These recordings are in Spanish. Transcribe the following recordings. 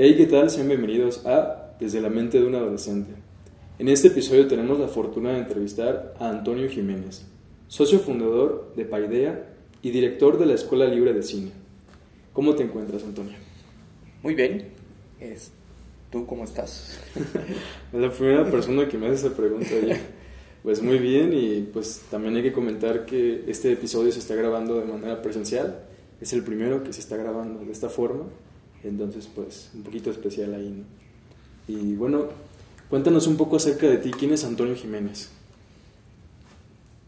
Hey, ¿qué tal? Sean bienvenidos a Desde la mente de un adolescente. En este episodio tenemos la fortuna de entrevistar a Antonio Jiménez, socio fundador de Paidea y director de la Escuela Libre de Cine. ¿Cómo te encuentras, Antonio? Muy bien. ¿Tú cómo estás? es la primera persona que me hace esa pregunta. Pues muy bien y pues también hay que comentar que este episodio se está grabando de manera presencial. Es el primero que se está grabando de esta forma entonces, pues, un poquito especial ahí, ¿no? Y bueno, cuéntanos un poco acerca de ti. ¿Quién es Antonio Jiménez?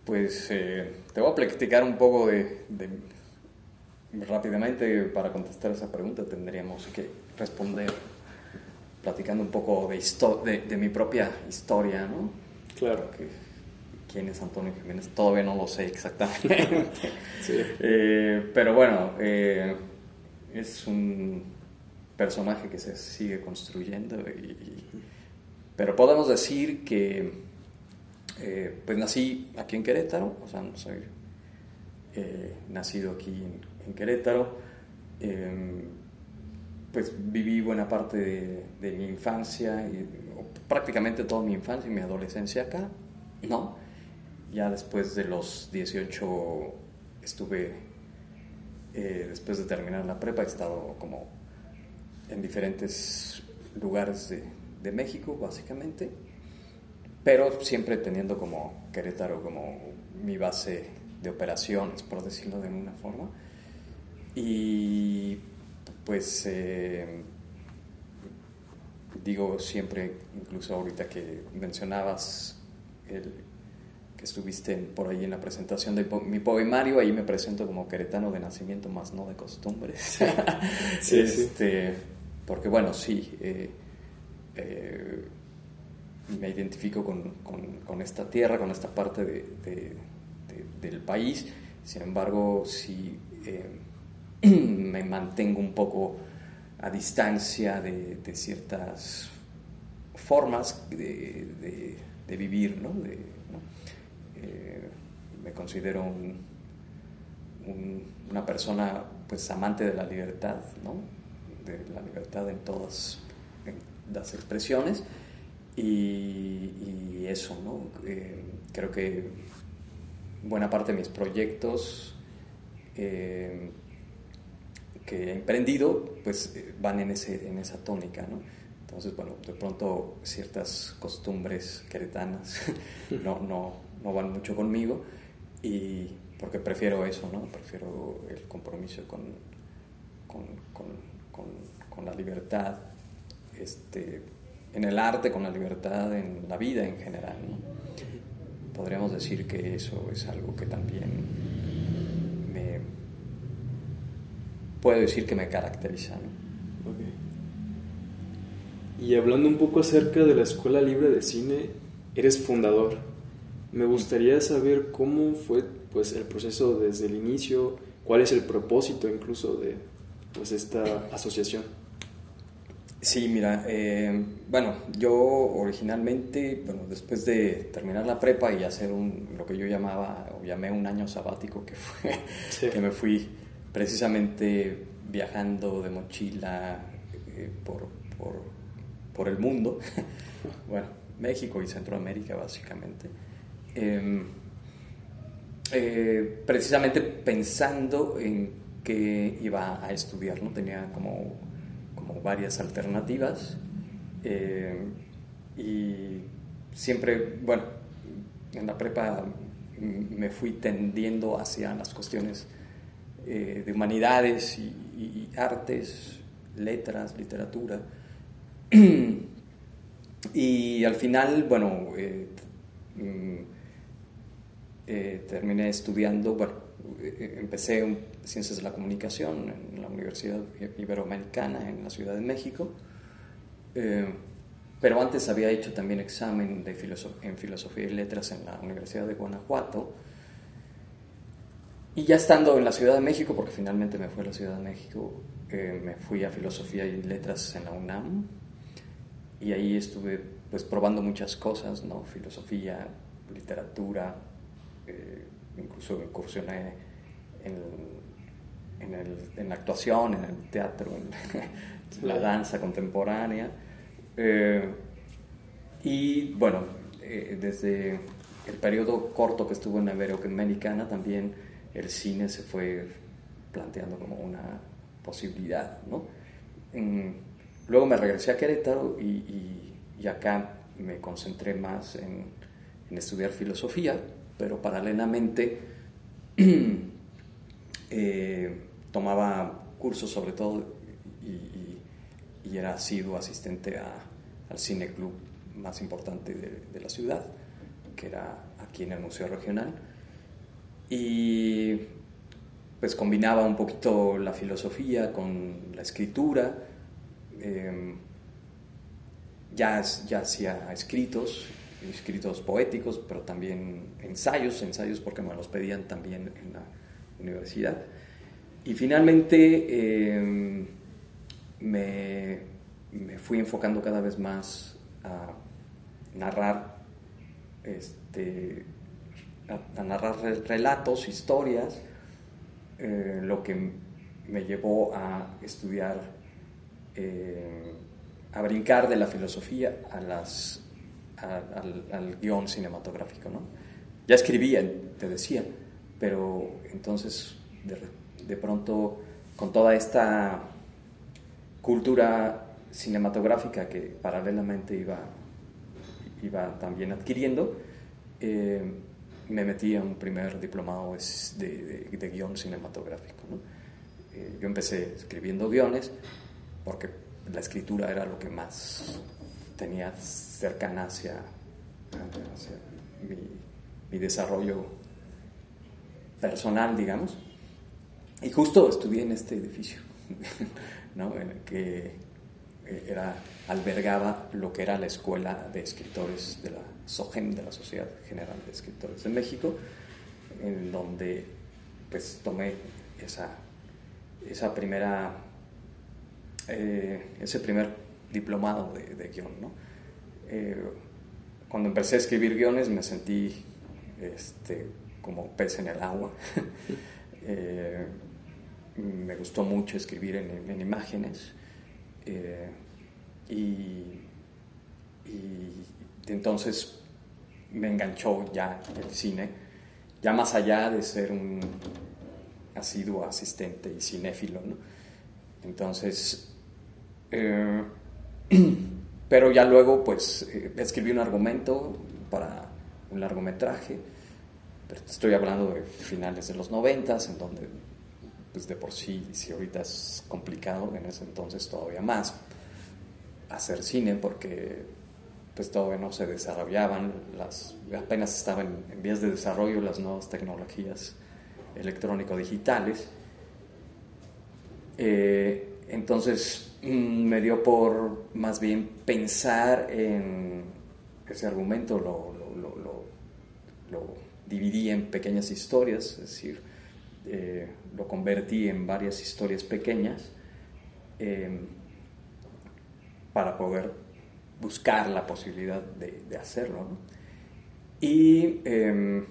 Pues eh, te voy a platicar un poco de, Rápidamente, para contestar esa pregunta, tendríamos que responder platicando un poco de, de, mi propia historia, ¿no? Claro. ¿Quién es Antonio Jiménez? Todavía no lo sé exactamente. sí. Eh, pero bueno, eh, es un personaje que se sigue construyendo. pero podemos decir que eh, pues nací aquí en Querétaro, o sea, no soy eh, nacido aquí en, Querétaro. Em, pues viví buena parte de, mi infancia, y, prácticamente toda mi infancia y mi adolescencia acá, ¿no? Ya después de los 18 estuve, eh, después de terminar la prepa, he estado como en diferentes lugares de, de México, básicamente, pero siempre teniendo como Querétaro como mi base de operaciones, por decirlo de alguna forma. Y pues eh, digo siempre, incluso ahorita que mencionabas el, que estuviste por ahí en la presentación de mi poemario, ahí me presento como queretano de nacimiento, más no de costumbres. sí, este, porque bueno, sí, eh, eh, me identifico con, esta tierra, con esta parte del país, sin embargo, sí eh, me mantengo un poco a distancia de, ciertas formas de, vivir, ¿no? me considero una persona pues amante de la libertad, ¿no? De la libertad en todas las expresiones y, eso, ¿no? Eh, creo que buena parte de mis proyectos eh, que he emprendido pues eh, van en, ese, en esa tónica, ¿no? Entonces, bueno, de pronto ciertas costumbres queretanas no, no, no van mucho conmigo y porque prefiero eso, ¿no? Prefiero el compromiso con, con, con con, la libertad, este, en el arte, con la libertad, en la vida en general. Podríamos decir que eso es algo que también me puedo decir que me caracteriza. Y hablando un poco acerca de la Escuela Libre de Cine, eres fundador. Me gustaría saber cómo fue pues, el proceso desde el inicio, cuál es el propósito incluso de, pues esta asociación? Sí, mira, eh, bueno, yo originalmente, bueno, después de terminar la prepa y hacer un, lo que yo llamaba, o llamé un año sabático, que fue, que me fui precisamente viajando de mochila eh, por, por, por, el mundo, bueno, México y Centroamérica básicamente, em, eh, precisamente pensando en iba a estudiar, ¿no? Tenía como, como varias alternativas eh, y siempre, bueno, en la prepa me fui tendiendo hacia las cuestiones eh, de humanidades y, artes, letras, literatura. y al final, bueno, eh, mm, terminé estudiando, bueno, empecé un Ciencias de la Comunicación en la Universidad Iberoamericana en la Ciudad de México. Eh, pero antes había hecho también examen de en Filosofía y Letras en la Universidad de Guanajuato. Y ya estando en la Ciudad de México, porque finalmente me fui a la Ciudad de México, eh, me fui a Filosofía y Letras en la UNAM. Y ahí estuve pues probando muchas cosas, ¿no? Filosofía, literatura, eh, incluso incursioné en en, el, en la actuación, en el teatro, en la danza contemporánea. Eh, y bueno, eh, desde el periodo corto que estuvo en la Americana también el cine se fue planteando como una posibilidad, ¿no? Mm, luego me regresé a Querétaro y, y, acá me concentré más en, en, estudiar filosofía, pero paralelamente eh, tomaba cursos sobre todo y, era sido asistente al cine club más importante de, de la ciudad, que era aquí en el Museo Regional. Y pues combinaba un poquito la filosofía con la escritura. Em, ya, ya hacía escritos, escritos poéticos, pero también ensayos, ensayos porque me los pedían también en la universidad. Y finalmente em, me, me, fui enfocando cada vez más a narrar, este, a narrar relatos, historias, eh, lo que me llevó a estudiar, eh, a brincar de la filosofía a las, al, guion cinematográfico. ¿no? Ya escribía, te decía, pero entonces de, pronto con toda esta cultura cinematográfica que paralelamente iba, iba también adquiriendo, eh, me metí a un primer diplomado de, de, guion cinematográfico. Eh, yo empecé escribiendo guiones porque la escritura era lo que más tenía cercana hacia, mi, desarrollo personal, digamos. Y justo estudié en este edificio, ¿no? en el que eh, era, albergaba lo que era la escuela de escritores de la SOGEM, de la Sociedad General de Escritores de México, en donde pues tomé esa, esa primera, eh, ese primer diplomado de, guion. Eh, cuando empecé a escribir guiones me sentí este, como pez en el agua. me gustó mucho escribir en, imágenes y, y entonces me enganchó ya el cine, ya más allá de ser un asiduo asistente y cinéfilo, ¿no? Entonces, eh, pero ya luego pues eh, escribí un argumento para un largometraje, pero estoy hablando de finales de los noventas, en donde pues de por sí, si ahorita es complicado, en ese entonces todavía más hacer cine porque pues todavía no se desarrollaban, las, apenas estaban en vías de desarrollo las nuevas tecnologías electrónico-digitales. Eh, entonces mm, me dio por más bien pensar en ese argumento, lo, lo, lo, lo dividí en pequeñas historias, es decir, eh, lo convertí en varias historias pequeñas eh, para poder buscar la posibilidad de, hacerlo. Y em,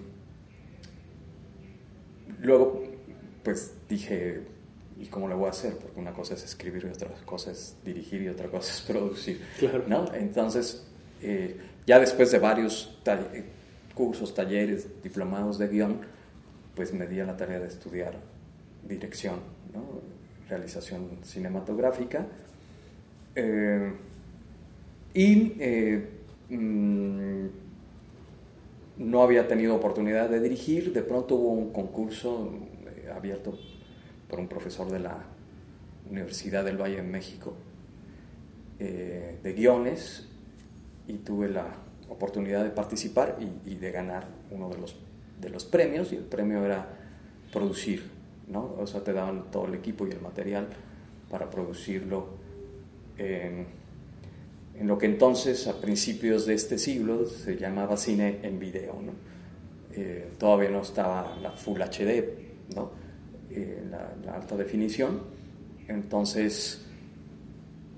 luego, pues dije, ¿y cómo lo voy a hacer? Porque una cosa es escribir y otra cosa es dirigir y otra cosa es producir. ¿no? Entonces, eh, ya después de varios cursos, talleres, diplomados de guion, pues me di a la tarea de estudiar dirección, realización cinematográfica. Eh, y eh, mm, no había tenido oportunidad de dirigir, de pronto hubo un concurso eh, abierto por un profesor de la Universidad del Valle en México de guiones y tuve la oportunidad de participar y, de ganar uno de los, de los premios y el premio era producir, ¿no? O sea, te daban todo el equipo y el material para producirlo en lo que entonces, a principios de este siglo, se llamaba cine en video. ¿no? Eh, todavía no estaba la Full HD, ¿no? Eh, la, alta definición. Entonces,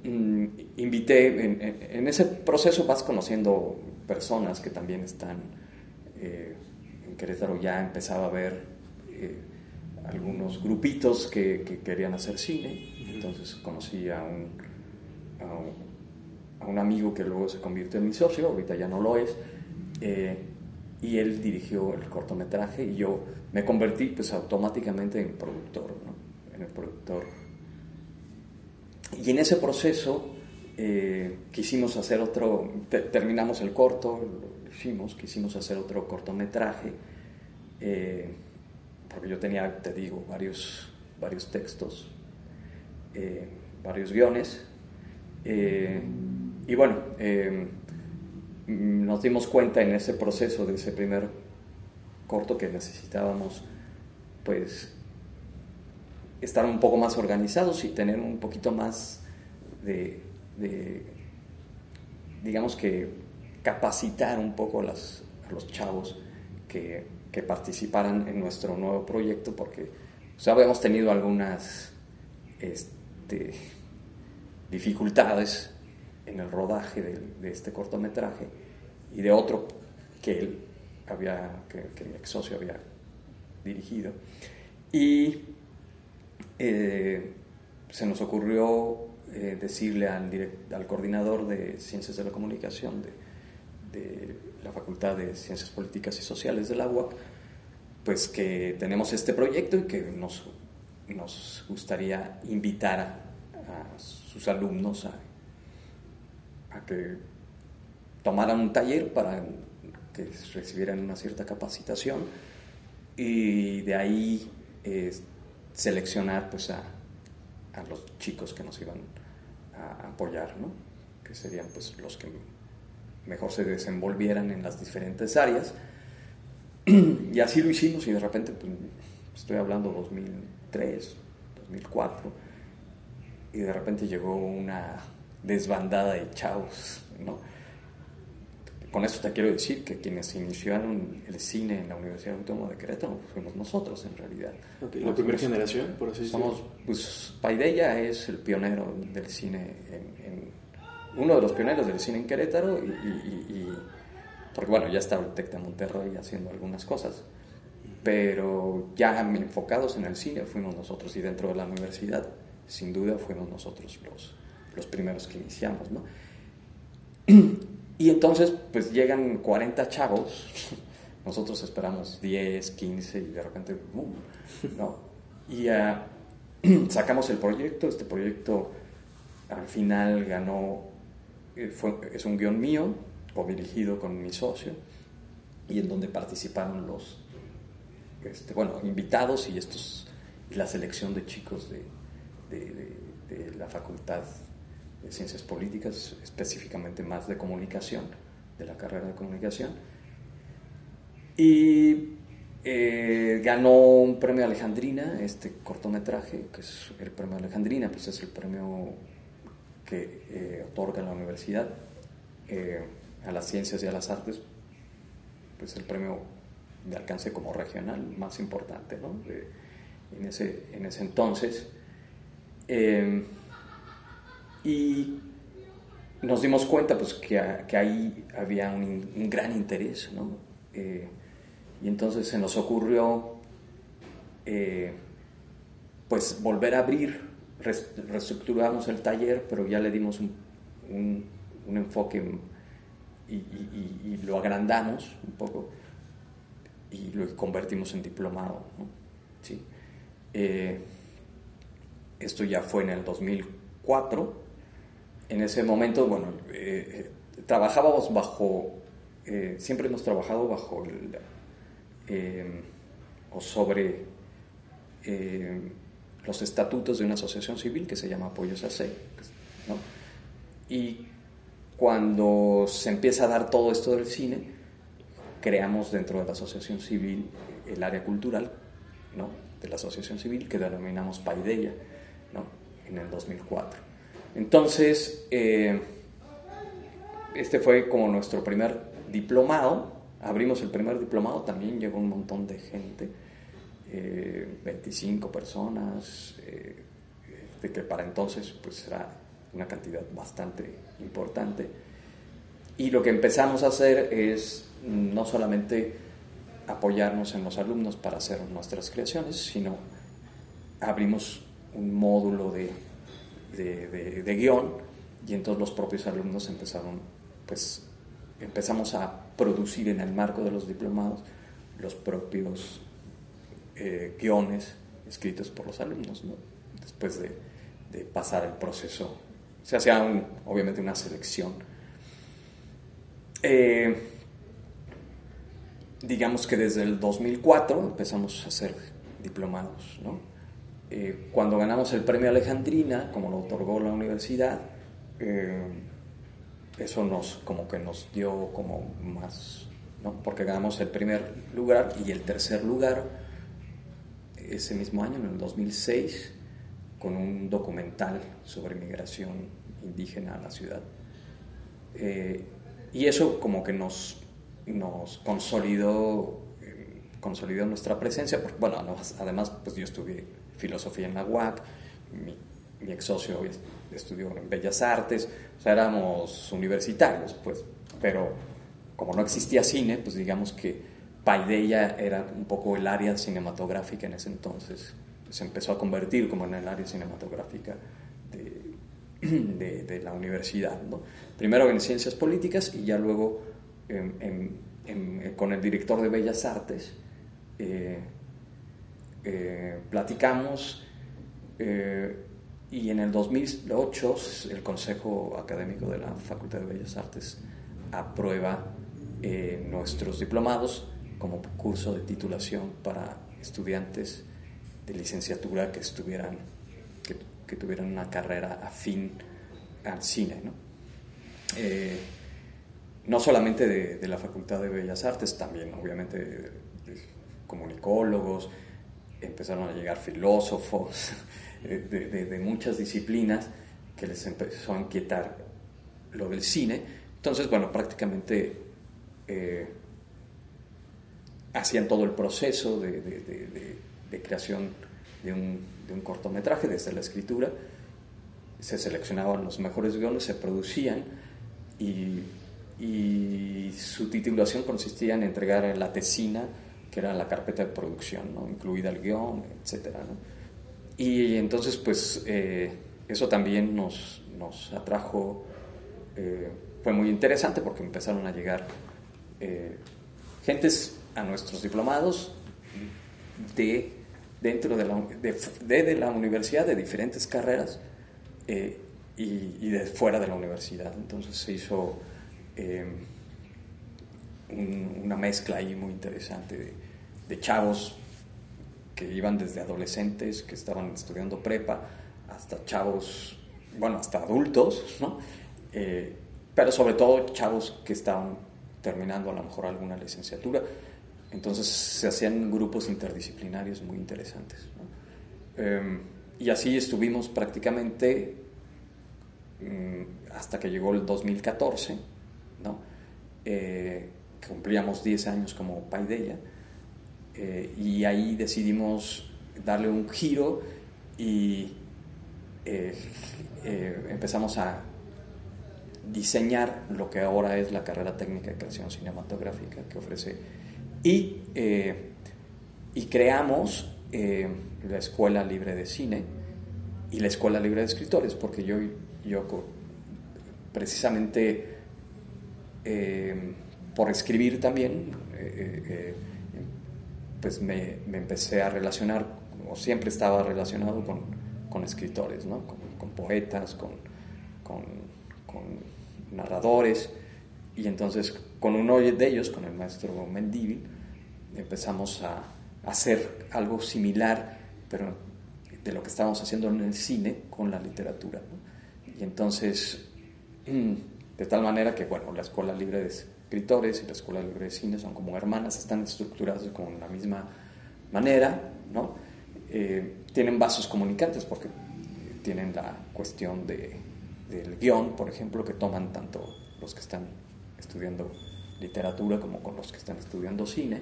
mm, invité, en, ese proceso vas conociendo personas que también están, eh, en Querétaro ya empezaba a ver algunos grupitos que, querían hacer cine. Entonces conocí a un, a un, amigo que luego se convirtió en mi socio, ahorita ya no lo es, eh, y él dirigió el cortometraje y yo me convertí pues automáticamente en productor, en el productor. Y en ese proceso eh, quisimos hacer otro, terminamos el corto, hicimos, quisimos hacer otro cortometraje. Eh, porque yo tenía, te digo, varios, varios textos, eh, varios guiones. Eh, y bueno, eh, nos dimos cuenta en ese proceso de ese primer corto que necesitábamos, pues, estar un poco más organizados y tener un poquito más de, digamos que, capacitar un poco a los chavos que que participaran en nuestro nuevo proyecto porque ya habíamos tenido algunas este, dificultades en el rodaje de, este cortometraje y de otro que él había, que, mi ex socio había dirigido. Y eh, se nos ocurrió eh, decirle al, al, coordinador de Ciencias de la Comunicación de, de la Facultad de Ciencias Políticas y Sociales del agua pues que tenemos este proyecto y que nos, nos gustaría invitar a, sus alumnos a, que tomaran un taller para que recibieran una cierta capacitación y de ahí eh, seleccionar pues a, a, los chicos que nos iban a apoyar, ¿no? que serían pues los que mejor se desenvolvieran en las diferentes áreas. y así lo hicimos y de repente, pues, estoy hablando 2003, 2004, y de repente llegó una desbandada de chavos, ¿no? Con eso te quiero decir que quienes iniciaron el cine en la Universidad Autónoma de Querétaro fuimos nosotros en realidad. ¿La primera generación, por así decirlo? Somos, pues Paideya es el pionero del cine en uno de los pioneros del cine en Querétaro y, porque bueno, ya estaba el TEC de Monterrey haciendo algunas cosas, pero ya enfocados en el cine fuimos nosotros y dentro de la universidad, sin duda, fuimos nosotros los, los primeros que iniciamos, ¿no? Y entonces, pues llegan 40 chavos, nosotros esperamos 10, 15 y de repente, ¡boom! ¿no? Y uh, sacamos el proyecto, este proyecto al final ganó eh, es un guion mío, o dirigido con mi socio, y en donde participaron los este, bueno, invitados y, estos, la selección de chicos de, de, la Facultad de Ciencias Políticas, específicamente más de comunicación, de la carrera de comunicación. Y eh, ganó un premio Alejandrina, este cortometraje, que es el premio Alejandrina, pues es el premio que eh, otorga la universidad eh, a las ciencias y a las artes, pues el premio de alcance como regional más importante ¿no? en, ese, en ese entonces. Eh, y nos dimos cuenta pues, que, que ahí había un, gran interés, ¿no? y entonces se nos ocurrió pues volver a abrir reestructuramos el taller, pero ya le dimos un, enfoque y, lo agrandamos un poco y lo convertimos en diplomado. ¿Sí? Eh, esto ya fue en el 2004. En ese momento, bueno, eh, trabajábamos bajo, eh, siempre hemos trabajado bajo el, o sobre los estatutos de una asociación civil que se llama Apoyos AC. ¿no? Y cuando se empieza a dar todo esto del cine, creamos dentro de la asociación civil el área cultural ¿no? de la asociación civil que denominamos Paideia ¿no? en el 2004. Entonces, eh, este fue como nuestro primer diplomado. Abrimos el primer diplomado, también llegó un montón de gente 25 eh, personas, eh, de que para entonces pues era una cantidad bastante importante. Y lo que empezamos a hacer es no solamente apoyarnos en los alumnos para hacer nuestras creaciones, sino abrimos un módulo de, de, de, guion y entonces los propios alumnos empezaron, pues empezamos a producir en el marco de los diplomados los propios eh, guiones escritos por los alumnos, después de, pasar el proceso. Se hacía obviamente una selección. Eh, digamos que desde el 2004 empezamos a hacer diplomados. Eh, cuando ganamos el premio Alejandrina, como lo otorgó la universidad, eso nos como que nos dio como más, porque ganamos el primer lugar y el tercer lugar ese mismo año, en el 2006, con un documental sobre migración indígena a la ciudad. Eh, y eso como que nos, nos consolidó, consolidó nuestra presencia, porque, bueno, además pues yo estuve filosofía en la UAC, mi, ex socio estudió en Bellas Artes, o sea, éramos universitarios, pues, pero como no existía cine, pues digamos que Paideia era un poco el área cinematográfica en ese entonces, se empezó a convertir como en el área cinematográfica de, la universidad, ¿no? primero en ciencias políticas y ya luego con el director de Bellas Artes, eh, eh, platicamos eh, y en el 2008 el Consejo Académico de la Facultad de Bellas Artes aprueba eh, nuestros diplomados como curso de titulación para estudiantes de licenciatura que estuvieran que, tuvieran una carrera afín al cine ¿no? no solamente de, la Facultad de Bellas Artes, también obviamente de comunicólogos, empezaron a llegar filósofos de, muchas disciplinas que les empezó a inquietar lo del cine. Entonces, bueno, prácticamente eh, hacían todo el proceso de, creación de un, cortometraje desde la escritura. Se seleccionaban los mejores guiones, se producían y, su titulación consistía en entregar la tesina que era la carpeta de producción, ¿no? incluida el guion, etc. Y entonces, pues, eh, eso también nos, nos atrajo, eh, fue muy interesante porque empezaron a llegar eh, gentes a nuestros diplomados de dentro de la, universidad, de diferentes carreras y, y, de fuera de la universidad. Entonces se hizo una mezcla ahí muy interesante de, chavos que iban desde adolescentes, que estaban estudiando prepa, hasta chavos, bueno, hasta adultos, ¿no? Eh, pero sobre todo chavos que estaban terminando a lo mejor alguna licenciatura. Entonces se hacían grupos interdisciplinarios muy interesantes. Em, y así estuvimos prácticamente mm, hasta que llegó el 2014, ¿no? Eh, cumplíamos 10 años como Paideia, eh, y ahí decidimos darle un giro y eh, eh, empezamos a diseñar lo que ahora es la carrera técnica de creación cinematográfica que ofrece y, y creamos la Escuela Libre de Cine y la Escuela Libre de Escritores, porque yo, yo precisamente por escribir también, eh, eh, pues me, empecé a relacionar, o siempre estaba relacionado con, con escritores, ¿no? con, poetas, con, con, narradores, y entonces con uno de ellos, con el maestro Mendívil, empezamos a, hacer algo similar, pero de lo que estábamos haciendo en el cine con la literatura. Y entonces, de tal manera que, bueno, la Escuela Libre de escritores y la Escuela Libre de Cine son como hermanas, están estructuradas con la misma manera, ¿no? Eh, tienen vasos comunicantes porque tienen la cuestión de, del guion, por ejemplo, que toman tanto los que están estudiando literatura como con los que están estudiando cine.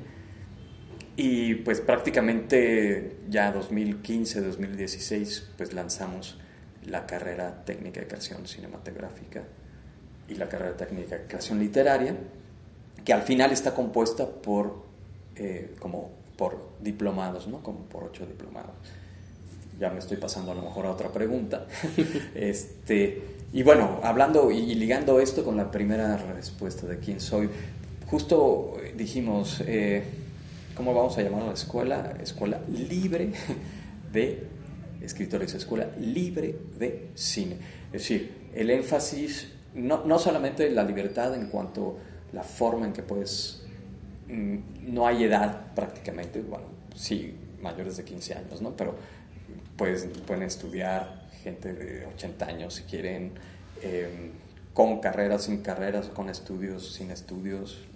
Y pues prácticamente ya 2015, 2016, pues lanzamos la carrera técnica de creación cinematográfica y la carrera técnica de creación literaria, que al final está compuesta por eh, como por diplomados, ¿no? Como por ocho diplomados. Ya me estoy pasando a lo mejor a otra pregunta. este, y bueno, hablando y ligando esto con la primera respuesta de quién soy, justo dijimos, eh, ¿cómo vamos a llamar a la escuela? Escuela libre de escritores, escuela libre de cine. Es decir, el énfasis, no, no solamente la libertad en cuanto a la forma en que puedes, mm, no hay edad prácticamente, bueno, sí, mayores de 15 años, ¿no? Pero pues, pueden estudiar gente de 80 años si quieren, em, con carreras, sin carreras, con estudios, sin estudios.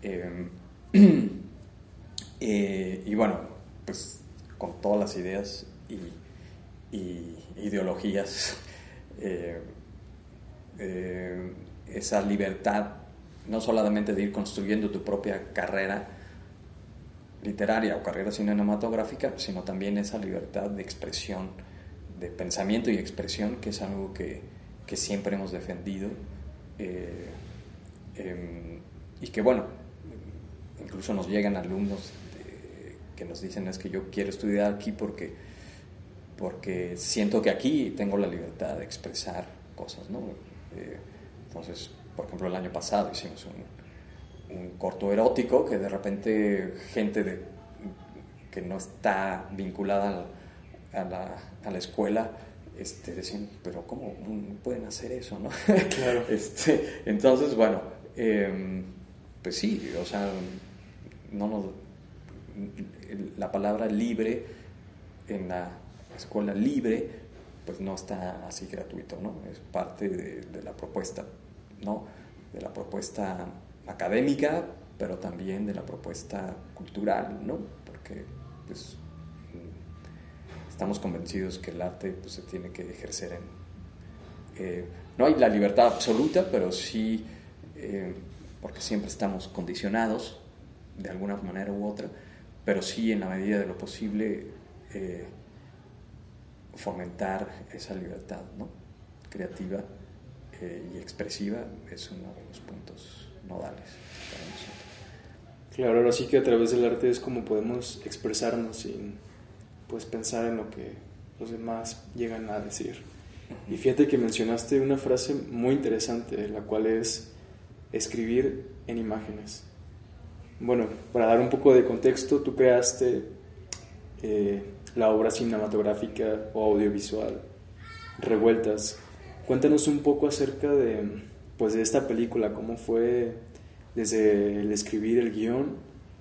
Em, eh, y bueno, pues con todas las ideas y, ideologías, eh, eh, esa libertad, no solamente de ir construyendo tu propia carrera literaria o carrera cinematográfica, sino también esa libertad de expresión, de pensamiento y expresión, que es algo que, que siempre hemos defendido. Em, y que bueno, incluso nos llegan alumnos que nos dicen es que yo quiero estudiar aquí porque, porque siento que aquí tengo la libertad de expresar cosas, ¿no? Eh, entonces, por ejemplo, el año pasado hicimos un, un corto erótico que de repente gente de, que no está vinculada a la, a la escuela este, decían, pero ¿cómo pueden hacer eso? ¿no? Claro. este, entonces, bueno, em, pues sí, o sea, no nos, la palabra libre en la escuela libre pues no está así gratuito, ¿no? Es parte de, la propuesta, ¿no? De la propuesta académica, pero también de la propuesta cultural, ¿no? Porque pues estamos convencidos que el arte pues, se tiene que ejercer en... Eh, no hay la libertad absoluta, pero sí, eh, porque siempre estamos condicionados de alguna manera u otra, pero sí en la medida de lo posible eh, fomentar esa libertad ¿no? creativa eh, y expresiva es uno de los puntos nodales para nosotros. Claro, ahora sí que a través del arte es como podemos expresarnos sin pues pensar en lo que los demás llegan a decir. Y fíjate que mencionaste una frase muy interesante, la cual es escribir en imágenes bueno, para dar un poco de contexto, tú creaste eh, la obra cinematográfica o audiovisual Revueltas. Cuéntanos un poco acerca de, pues, de esta película, cómo fue desde el escribir el guion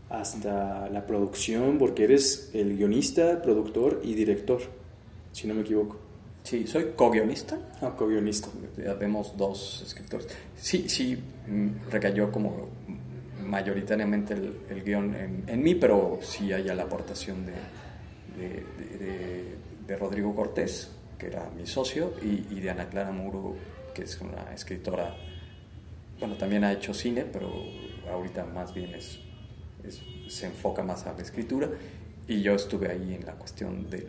hasta la producción, porque eres el guionista, productor y director, si no me equivoco. Sí, soy co-guionista. Ah, co-guionista. Ya vemos dos escritores. Sí, sí, mm, recayó como mayoritariamente el, guion en, mí, pero sí hay la aportación de, de, Rodrigo Cortés, que era mi socio, y, de Ana Clara Muro, que es una escritora, bueno, también ha hecho cine, pero ahorita más bien es, se enfoca más a la escritura, y yo estuve ahí en la cuestión del,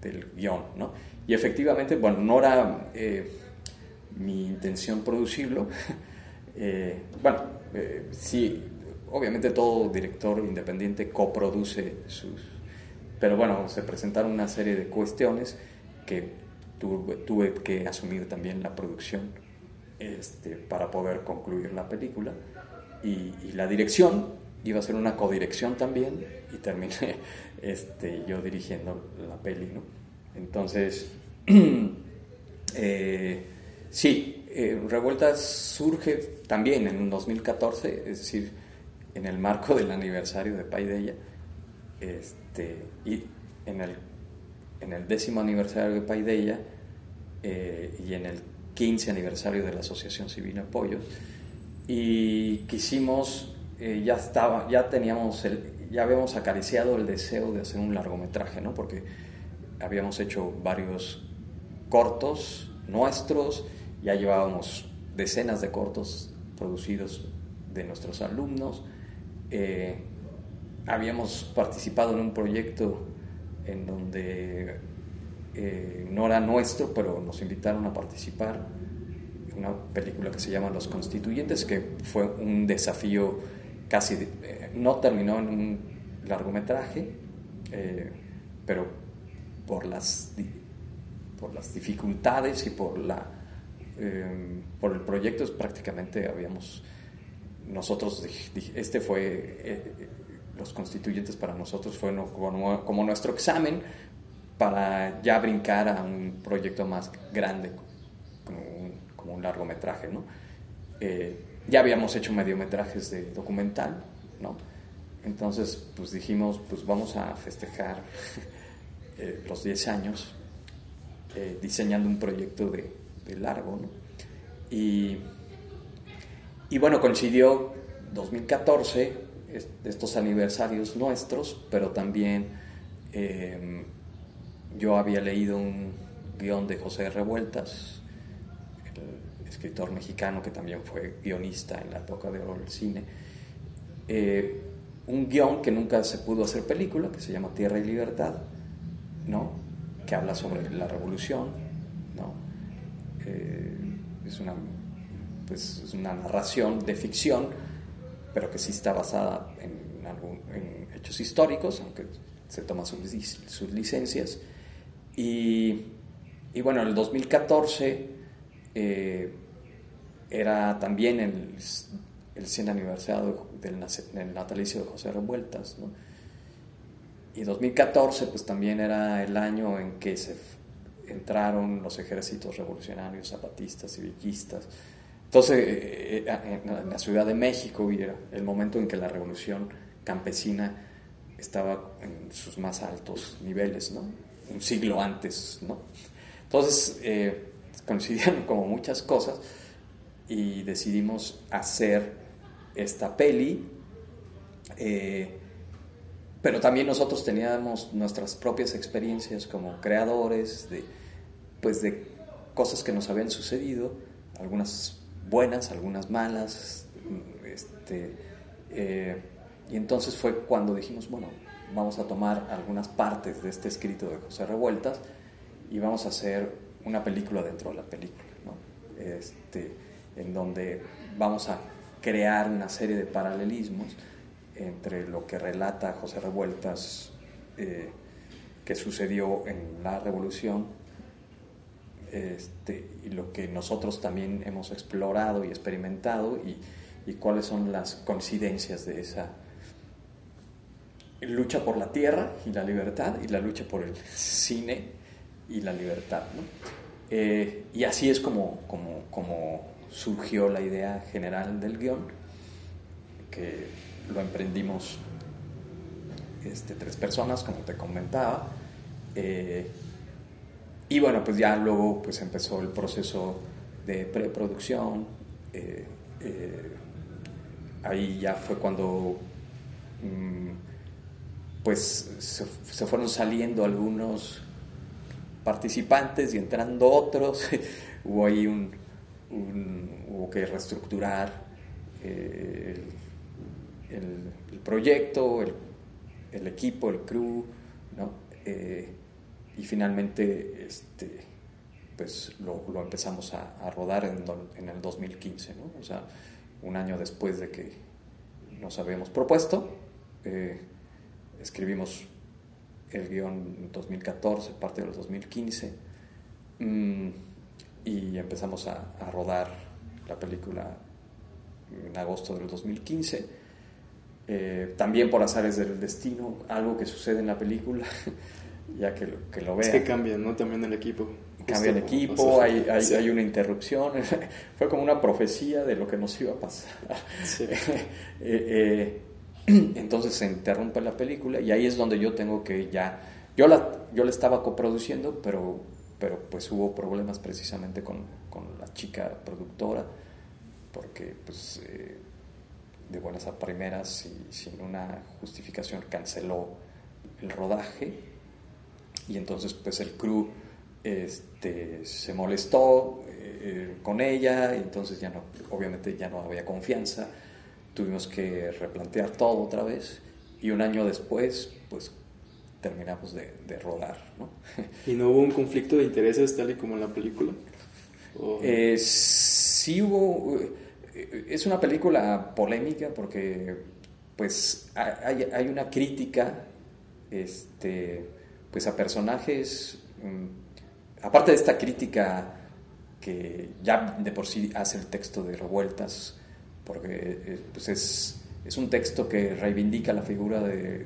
del guion, ¿no? Y efectivamente, bueno, no era eh, mi intención producirlo, eh, bueno, eh, sí, obviamente todo director independiente coproduce sus... Pero bueno, se presentaron una serie de cuestiones que tuve, que asumir también la producción este, para poder concluir la película. Y, la dirección iba a ser una codirección también y terminé este, yo dirigiendo la peli, ¿no? Entonces, eh, sí, eh, Revueltas surge también en 2014, es decir, en el marco del aniversario de Paideia, este, y en el, en el décimo aniversario de Paideia eh, y en el 15 aniversario de la Asociación Civil Apoyo, y quisimos, eh, ya estaba, ya teníamos, el, ya habíamos acariciado el deseo de hacer un largometraje, ¿no? porque habíamos hecho varios cortos nuestros, ya llevábamos decenas de cortos producidos de nuestros alumnos. Eh, habíamos participado en un proyecto en donde eh, no era nuestro, pero nos invitaron a participar en una película que se llama Los Constituyentes, que fue un desafío casi no terminó en un largometraje, pero por las, por las dificultades y por, la, por el proyecto prácticamente habíamos nosotros, este fue, los constituyentes para nosotros fue como, nuestro examen para ya brincar a un proyecto más grande, como un, como un largometraje, ¿no? Eh, ya habíamos hecho mediometrajes de documental, ¿no? Entonces, pues dijimos, pues vamos a festejar eh, los 10 años eh, diseñando un proyecto de, de largo, ¿no? Y, y bueno, coincidió 2014, estos aniversarios nuestros, pero también em, yo había leído un guion de José Revueltas, el escritor mexicano que también fue guionista en la época de oro del cine, eh, un guion que nunca se pudo hacer película, que se llama Tierra y Libertad, ¿no? que habla sobre la revolución, es, una, pues, es una narración de ficción, pero que sí está basada en, algún, en hechos históricos, aunque se toman sus, sus licencias. Y, y, bueno, en el 2014 eh, era también el, el 100 aniversario del, del, natalicio de José Revueltas, ¿no? Y 2014 pues también era el año en que se entraron los ejércitos revolucionarios, zapatistas y villistas. Entonces, eh, eh, en la Ciudad de México era el momento en que la revolución campesina estaba en sus más altos niveles, ¿no? Un siglo antes, ¿no? Entonces, eh, coincidieron como muchas cosas y decidimos hacer esta peli. Eh, pero también nosotros teníamos nuestras propias experiencias como creadores de, pues de cosas que nos habían sucedido, algunas buenas, algunas malas. Este, eh, y entonces fue cuando dijimos, bueno, vamos a tomar algunas partes de este escrito de José Revueltas y vamos a hacer una película dentro de la película, ¿no? este, en donde vamos a crear una serie de paralelismos entre lo que relata José Revueltas eh, que sucedió en la revolución este, y lo que nosotros también hemos explorado y experimentado y, cuáles son las coincidencias de esa lucha por la tierra y la libertad y la lucha por el cine y la libertad. Eh, y así es como, como, como surgió la idea general del guion, que lo emprendimos este, tres personas, como te comentaba. Eh, y bueno, pues ya luego pues empezó el proceso de preproducción. Eh, eh, ahí ya fue cuando mm, pues se, fueron saliendo algunos participantes y entrando otros. hubo ahí un, hubo que reestructurar el el, proyecto, el, equipo, el crew, ¿no? Y finalmente este, pues lo, empezamos a, rodar en, el 2015, ¿no? o sea, un año después de que nos habíamos propuesto, eh, escribimos el guion en 2014, parte del 2015, mm, y empezamos a, a rodar la película en agosto del 2015 eh, también por azares del destino, algo que sucede en la película, ya que, que lo vean. Es que cambia, ¿no? También el equipo. Cambia el equipo, hay, hay, hay, una interrupción. Fue como una profecía de lo que nos iba a pasar. Eh, eh, entonces se interrumpe la película y ahí es donde yo tengo que ya... Yo la, yo la estaba coproduciendo, pero, pero pues hubo problemas precisamente con, con la chica productora, porque pues de buenas a primeras y sin una justificación canceló el rodaje y entonces pues el crew este, se molestó eh, con ella y entonces ya no, obviamente ya no había confianza, tuvimos que replantear todo otra vez y un año después pues terminamos de, rodar. ¿no? ¿Y no hubo un conflicto de intereses tal y como en la película? Eh, sí hubo es una película polémica porque pues hay, hay, una crítica este, pues a personajes, mm, aparte de esta crítica que ya de por sí hace el texto de Revueltas, porque eh, pues es, es, un texto que reivindica la figura de,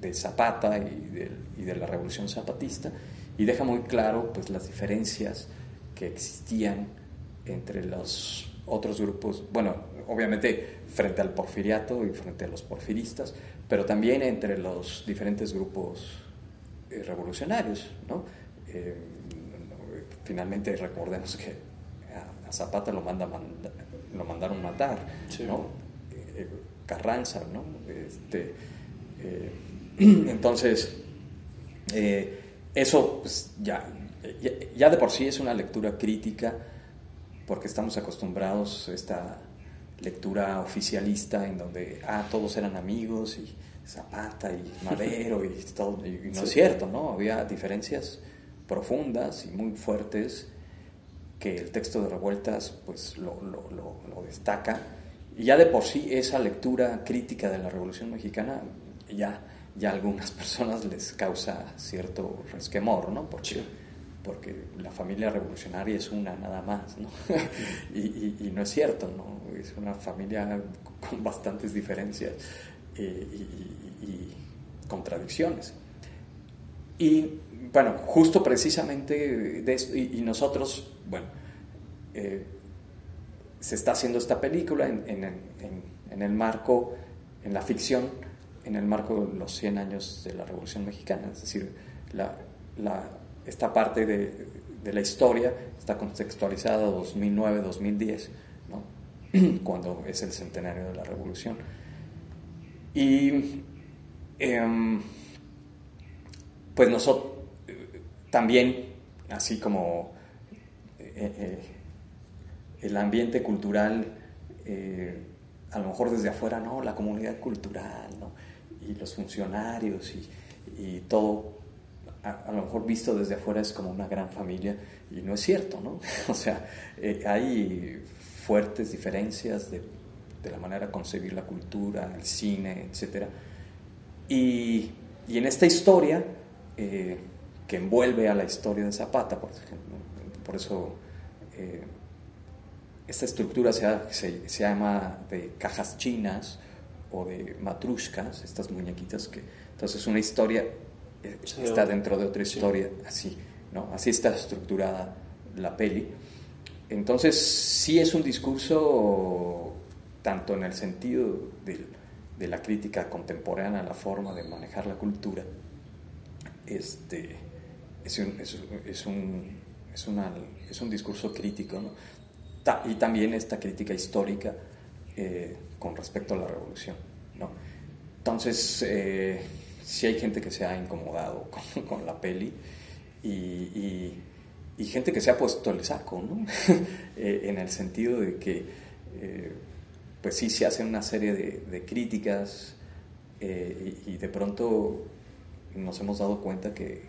de, Zapata y de, y de, la revolución zapatista y deja muy claro pues, las diferencias que existían entre los otros grupos, bueno, obviamente frente al porfiriato y frente a los porfiristas, pero también entre los diferentes grupos revolucionarios, ¿no? Eh, finalmente recordemos que a, Zapata lo, manda, lo mandaron matar, ¿no? Eh, Carranza, ¿no? Este, entonces, eso pues, ya, ya, de por sí es una lectura crítica porque estamos acostumbrados a esta lectura oficialista en donde, ah, todos eran amigos y Zapata y Madero y todo, y no es cierto, ¿no? Había diferencias profundas y muy fuertes que el texto de Revueltas pues lo, lo, lo, destaca. Y ya de por sí esa lectura crítica de la Revolución Mexicana ya, ya a algunas personas les causa cierto resquemor, ¿no? Porque, porque la familia revolucionaria es una nada más, ¿no? y, y, no es cierto, ¿no? Es una familia con bastantes diferencias y, contradicciones. Y bueno, justo precisamente de esto, y, nosotros, bueno, eh, se está haciendo esta película en, en, el marco, en la ficción, en el marco de los 100 años de la Revolución Mexicana, es decir, la, la, esta parte de, de, la historia está contextualizada 2009-2010, ¿no? cuando es el centenario de la Revolución. Y em, pues nosotros también, así como eh, eh, el ambiente cultural, eh, a lo mejor desde afuera, no, la comunidad cultural, ¿no? y los funcionarios y, y todo, a, lo mejor visto desde afuera es como una gran familia, y no es cierto, ¿no? o sea, hay fuertes diferencias de de la manera de concebir la cultura, el cine, etc. Y, y en esta historia, eh, que envuelve a la historia de Zapata, por, ejemplo, por eso eh, esta estructura se, se, se, llama de cajas chinas o de matrushkas, estas muñequitas que... Entonces una historia eh, está dentro de otra historia, así, ¿no? Así está estructurada la peli. Entonces sí es un discurso tanto en el sentido de, la crítica contemporánea, la forma de manejar la cultura, este, es, un, es, un, es, una, es un discurso crítico, y también esta crítica histórica eh, con respecto a la revolución. Entonces, eh, sí hay gente que se ha incomodado con, la peli y, gente que se ha puesto el saco. Eh, en el sentido de que pues sí se hacen una serie de, críticas eh, y, de pronto nos hemos dado cuenta que,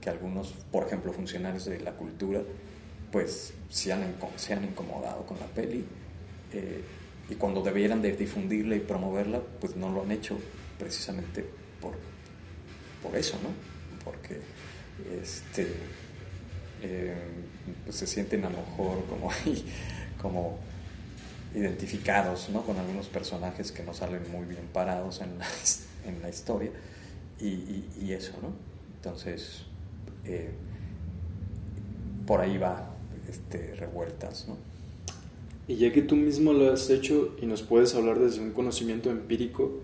que, algunos, por ejemplo, funcionarios de la cultura, pues se han, se han incomodado con la peli eh, y cuando debieran de difundirla y promoverla, pues no lo han hecho precisamente por, por eso, ¿no? Porque este, eh, pues se sienten a lo mejor como, como identificados ¿no? con algunos personajes que no salen muy bien parados en la, en la historia y, eso, ¿no? Entonces, eh, por ahí va este, revueltas, ¿no? Y ya que tú mismo lo has hecho y nos puedes hablar desde un conocimiento empírico,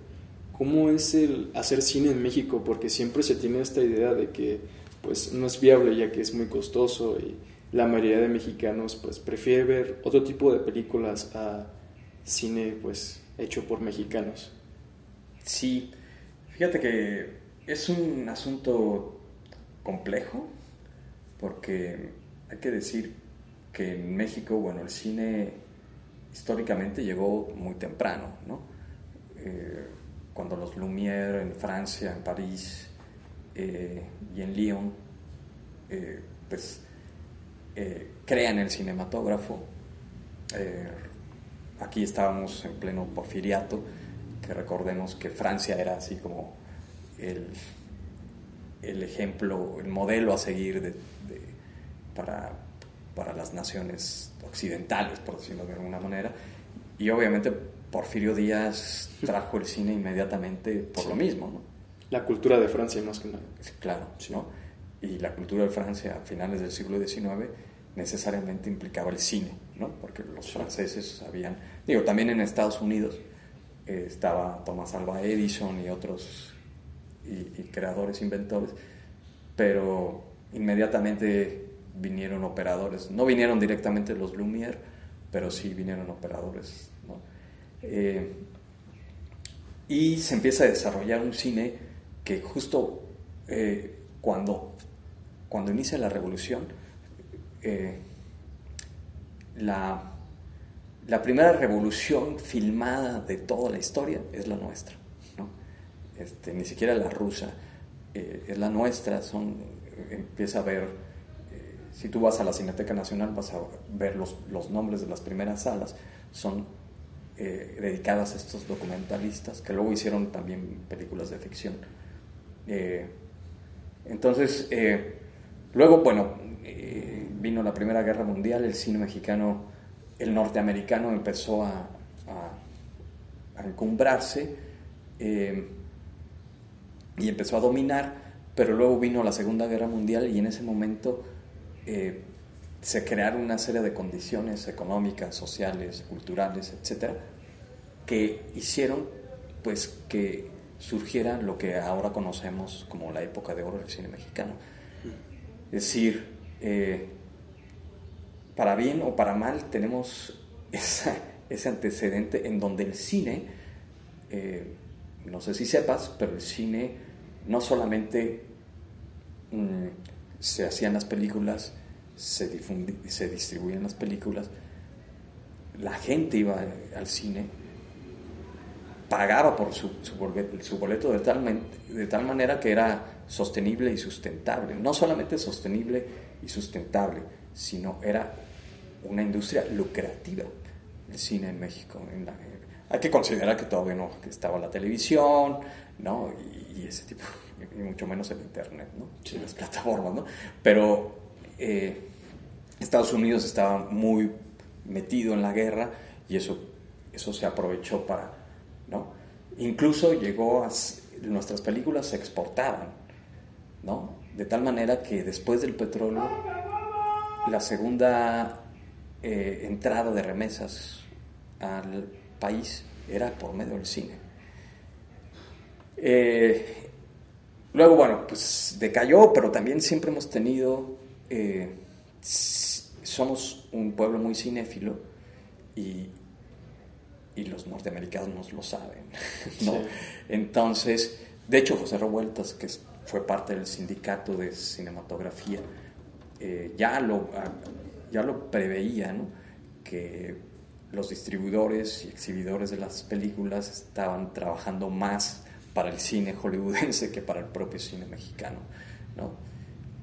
¿cómo es el hacer cine en México? Porque siempre se tiene esta idea de que pues no es viable ya que es muy costoso y la mayoría de mexicanos pues prefiere ver otro tipo de películas a cine pues hecho por mexicanos. Sí, fíjate que es un asunto complejo porque hay que decir que en México, bueno, el cine históricamente llegó muy temprano, ¿no? Eh, cuando los Lumière en Francia, en París eh, y en Lyon, eh, pues eh, crean el cinematógrafo. Eh, aquí estábamos en pleno porfiriato que recordemos que Francia era así como el, el ejemplo, el modelo a seguir para, para las naciones occidentales, por decirlo de alguna manera. Y obviamente Porfirio Díaz trajo el cine inmediatamente por lo mismo, ¿no? La cultura de Francia más que nada. Claro, ¿no? Y la cultura de Francia a finales del siglo XIX necesariamente implicaba el cine, ¿no? Porque los franceses habían... Digo, también en Estados Unidos eh, estaba Thomas Alva Edison y otros y, creadores, inventores, pero inmediatamente vinieron operadores. No vinieron directamente los Lumière, pero sí vinieron operadores. Eh, y se empieza a desarrollar un cine que justo eh, cuando, cuando inicia la revolución, eh, la, primera revolución filmada de toda la historia es la nuestra. Este, ni siquiera la rusa, eh, es la nuestra. Empieza a ver, eh, si tú vas a la Cineteca Nacional, vas a ver los, los nombres de las primeras salas, son dedicadas a estos documentalistas que luego hicieron también películas de ficción. entonces, luego, bueno, vino la Primera Guerra Mundial, el cine mexicano, el norteamericano empezó a, a, encumbrarse eh, y empezó a dominar, pero luego vino la Segunda Guerra Mundial y en ese momento eh, se crearon una serie de condiciones económicas, sociales, culturales, etcétera, que hicieron pues que surgiera lo que ahora conocemos como la época de oro del cine mexicano. Es decir, eh, para bien o para mal, tenemos ese antecedente en donde el cine, eh, no sé si sepas, pero el cine no solamente mm, se hacían las películas, se, se distribuían las películas, la gente iba al cine, pagaba por su, su, boleto de tal, de tal manera que era sostenible y sustentable. No solamente sostenible y sustentable, sino era una industria lucrativa el cine en México. hay que considerar que todavía no estaba la televisión, ¿no? Y, ese tipo, y mucho menos el internet, ¿no? las plataformas, ¿no? Pero eh, Estados Unidos estaba muy metido en la guerra y eso, eso se aprovechó para, ¿no? Incluso llegó a, nuestras películas se exportaban, ¿no? De tal manera que después del petróleo, la segunda eh, entrada de remesas al país era por medio del cine. Eh, luego, bueno, pues decayó, pero también siempre hemos tenido, eh, somos un pueblo muy cinéfilo y, y los norteamericanos lo saben, Entonces, de hecho, José Revueltas, que fue parte del sindicato de cinematografía, ya lo ya lo preveía, que los distribuidores y exhibidores de las películas estaban trabajando más para el cine hollywoodense que para el propio cine mexicano. ¿no?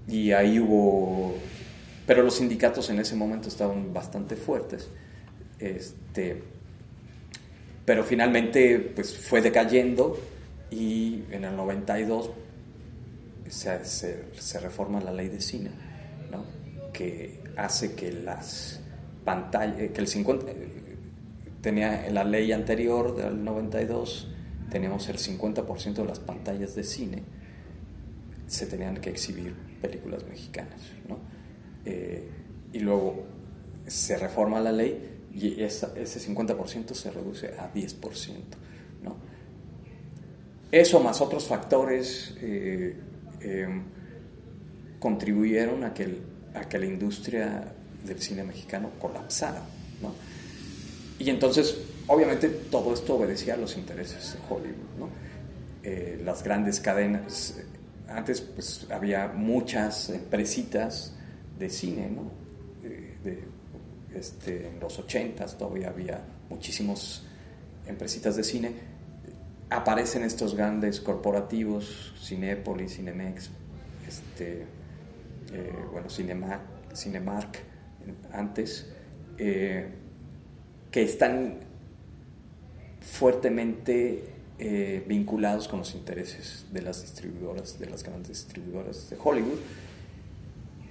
Y ahí hubo... Pero los sindicatos en ese momento estaban bastante fuertes. Este, pero finalmente pues, fue decayendo y en el 92 se, se, reforma la ley de cine, ¿no? que hace que las pantallas, eh, que el 50, eh, tenía en la ley anterior del 92, teníamos el 50% de las pantallas de cine, se tenían que exhibir películas mexicanas, ¿no? Eh, y luego se reforma la ley y ese 50% se reduce a 10%, ¿no? Eso más otros factores contribuyeron a que a que la industria del cine mexicano colapsara. ¿no? Y entonces, obviamente, todo esto obedecía a los intereses de Hollywood. ¿no? Eh, las grandes cadenas, antes pues había muchas empresitas de cine, ¿no? De, este, en los 80 todavía había muchísimos empresitas de cine. Aparecen estos grandes corporativos, Cinépolis, Cinemex, este, eh, bueno, Cinemark, Cinemark antes, eh, que están fuertemente eh, vinculados con los intereses de las distribuidoras, de las grandes distribuidoras de Hollywood.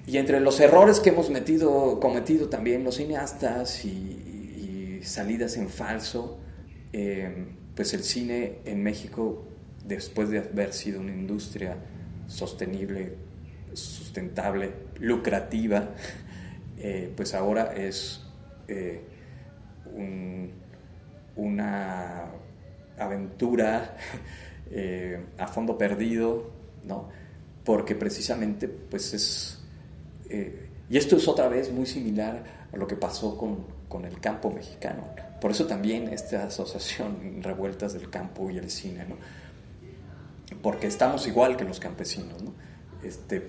Y entre los errores que hemos metido, cometido también los cineastas y, salidas en falso, pues el cine en México, después de haber sido una industria sostenible, sustentable, lucrativa, eh, pues ahora es una aventura eh, a fondo perdido, ¿no? Porque precisamente, pues es... Eh, y esto es otra vez muy similar a lo que pasó con, con, el campo mexicano. Por eso también esta asociación Revueltas del Campo y el Cine, ¿no? Porque estamos igual que los campesinos, ¿no? Este,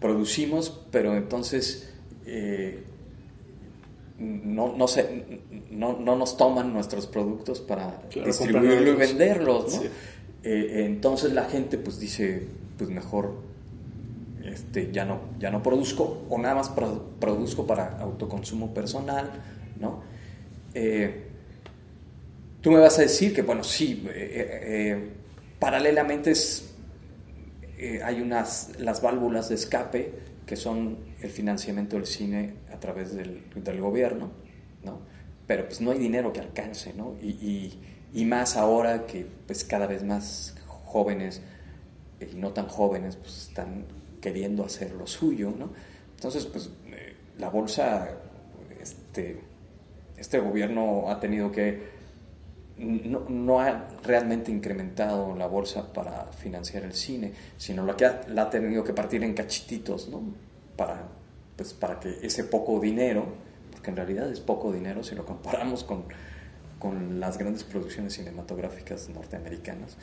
producimos, pero entonces eh, no, no, no, no, nos toman nuestros productos para distribuirlos y venderlos, ¿no? Eh, entonces la gente pues dice, pues mejor este, ya, no, ya no produzco o nada más produzco para autoconsumo personal, ¿no? Eh, tú me vas a decir que, bueno, sí, eh, paralelamente hay unas, las válvulas de escape que son el financiamiento del cine a través del, del gobierno, ¿no? Pero pues no hay dinero que alcance, ¿no? Y, y, más ahora que pues cada vez más jóvenes y no tan jóvenes pues están queriendo hacer lo suyo, ¿no? Entonces pues eh, la bolsa, este, este gobierno ha tenido que no, no, ha realmente incrementado la bolsa para financiar el cine, sino lo que ha, la ha tenido que partir en cachititos, ¿no? Para, pues, para que ese poco dinero, porque en realidad es poco dinero si lo comparamos con, con las grandes producciones cinematográficas norteamericanas,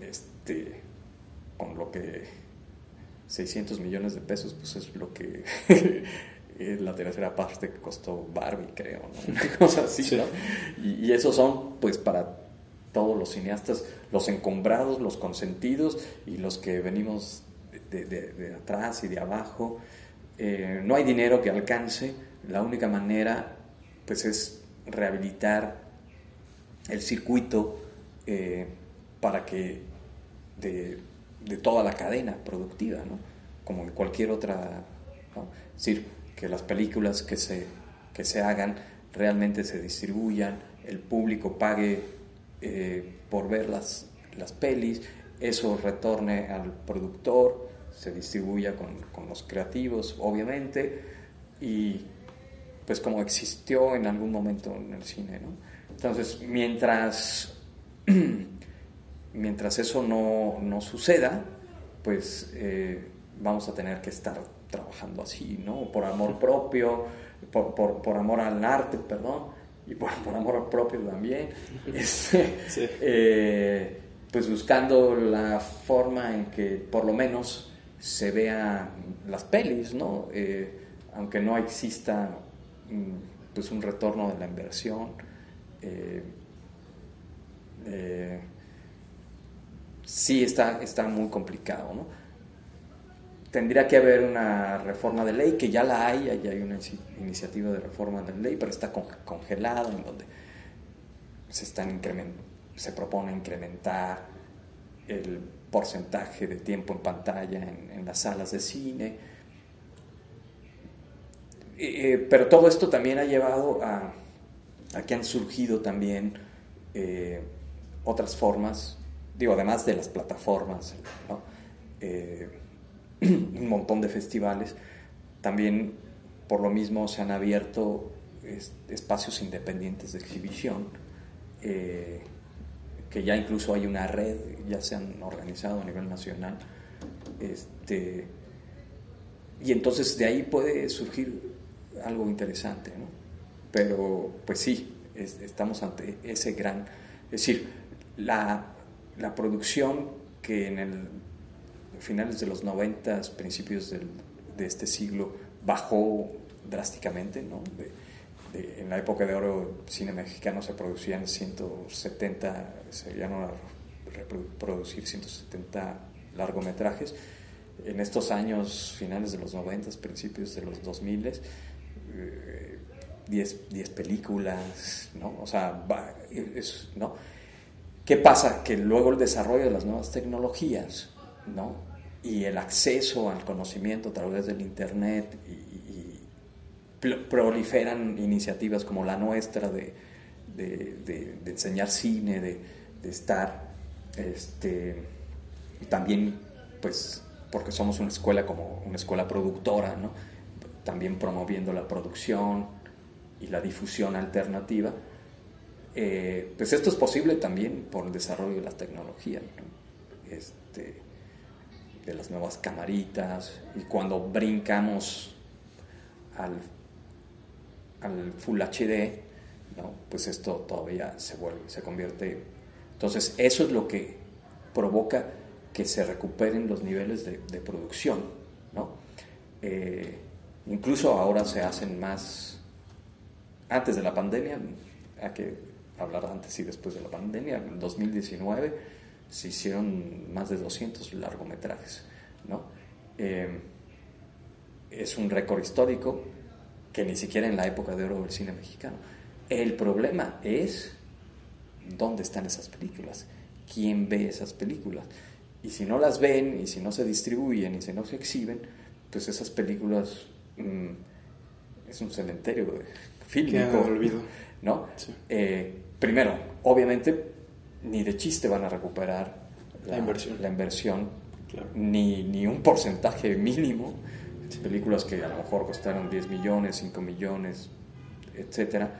este, con lo que 600 millones de pesos, pues es lo que la tercera parte que costó Barbie, creo, ¿no? Una cosa así, ¿no? Y, y, esos son, pues, para todos los cineastas, los encombrados, los consentidos y los que venimos de, de, de atrás y de abajo. Eh, no hay dinero que alcance, la única manera, pues, es rehabilitar el circuito eh, para que de, de, toda la cadena productiva, ¿no? Como en cualquier otra, ¿no? Es decir, que las películas que se, que se hagan realmente se distribuyan, el público pague eh, por ver las, las pelis, eso retorne al productor, se distribuya con, con, los creativos, obviamente, y pues como existió en algún momento en el cine, ¿no? Entonces, mientras, mientras eso no, no suceda, pues eh, vamos a tener que estar trabajando así, ¿no? Por amor propio, por, por, por amor al arte, perdón, y por, por amor propio también. Este, eh, pues buscando la forma en que por lo menos se vean las pelis, ¿no? Eh, aunque no exista mm, pues un retorno de la inversión. Eh, sí está, está muy complicado, ¿no? Tendría que haber una reforma de ley, que ya la hay, ya hay una iniciativa de reforma de ley, pero está congelado, en donde se, están se propone incrementar el porcentaje de tiempo en pantalla en, las salas de cine. Eh, pero todo esto también ha llevado a, que han surgido también eh, otras formas, digo, además de las plataformas, ¿no? Eh, un montón de festivales. También por lo mismo se han abierto espacios independientes de exhibición, eh, que ya incluso hay una red, ya se han organizado a nivel nacional. Este, y entonces de ahí puede surgir algo interesante, ¿no? Pero pues sí, estamos ante ese gran, es decir, la, la producción que en el finales de los 90, principios del, de este siglo, bajó drásticamente, ¿no? en la época de oro, cine mexicano se producían 170, se iban a reproducir 170 largometrajes. En estos años, finales de los 90, principios de los 2000, eh, 10, 10 películas, ¿no? O sea, ¿no? ¿Qué pasa? Que luego el desarrollo de las nuevas tecnologías, ¿no? Y el acceso al conocimiento a través del Internet y, proliferan iniciativas como la nuestra de, de, enseñar cine, de, estar, este, también, pues, porque somos una escuela como una escuela productora, ¿no? También promoviendo la producción y la difusión alternativa eh, pues esto es posible también por el desarrollo de la tecnología, este, de las nuevas camaritas, y cuando brincamos al, al Full HD, pues esto todavía se vuelve, se convierte. Entonces, eso es lo que provoca que se recuperen los niveles de, producción. Eh, incluso ahora se hacen más, antes de la pandemia, a que hablar antes y después de la pandemia. En 2019 se hicieron más de 200 largometrajes. ¿no? Eh, es un récord histórico que ni siquiera en la época de oro del cine mexicano. El problema es dónde están esas películas, quién ve esas películas. Y si no las ven, y si no se distribuyen, y si no se exhiben, pues esas películas mm, es un cementerio de fílmico. olvido. ¿no? Eh, primero, obviamente, ni de chiste van a recuperar la, inversión, la inversión ni, ni, un porcentaje mínimo. Películas que a lo mejor costaron 10 millones, 5 millones, etcétera,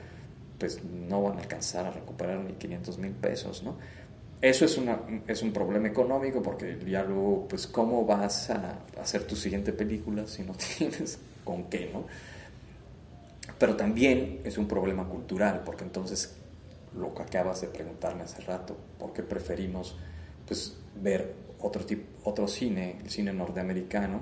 pues no van a alcanzar a recuperar ni 500 mil pesos, ¿no? Eso es, una, es un problema económico porque ya luego, pues, ¿cómo vas a hacer tu siguiente película si no tienes con qué, ¿no? Pero también es un problema cultural, porque entonces lo que acabas de preguntarme hace rato, ¿por qué preferimos pues, ver otro, tipo, otro cine, el cine norteamericano?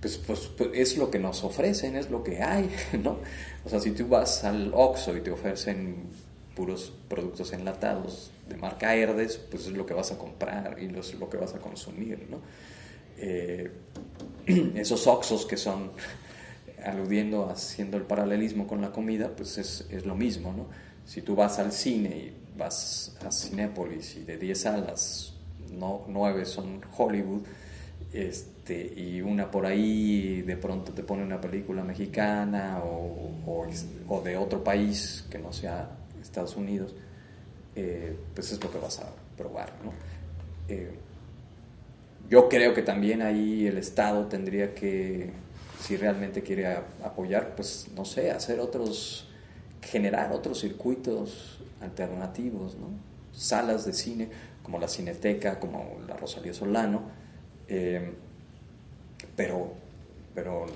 Pues, pues, pues, es lo que nos ofrecen, es lo que hay, ¿no? O sea, si tú vas al Oxxo y te ofrecen puros productos enlatados de marca Herdes, pues es lo que vas a comprar y es lo que vas a consumir, ¿no? Eh, esos Oxxos que son aludiendo, haciendo el paralelismo con la comida, pues es, es, lo mismo, ¿no? Si tú vas al cine y vas a Cinépolis y de 10 salas, no, 9 son Hollywood, este, y una por ahí de pronto te pone una película mexicana o, o, de otro país que no sea Estados Unidos, eh, pues es lo que vas a probar, ¿no? Eh, yo creo que también ahí el Estado tendría que si realmente quiere apoyar, pues no sé, hacer otros, generar otros circuitos alternativos, ¿no? salas de cine como la Cineteca, como la Rosalía Solano, eh, pero, pero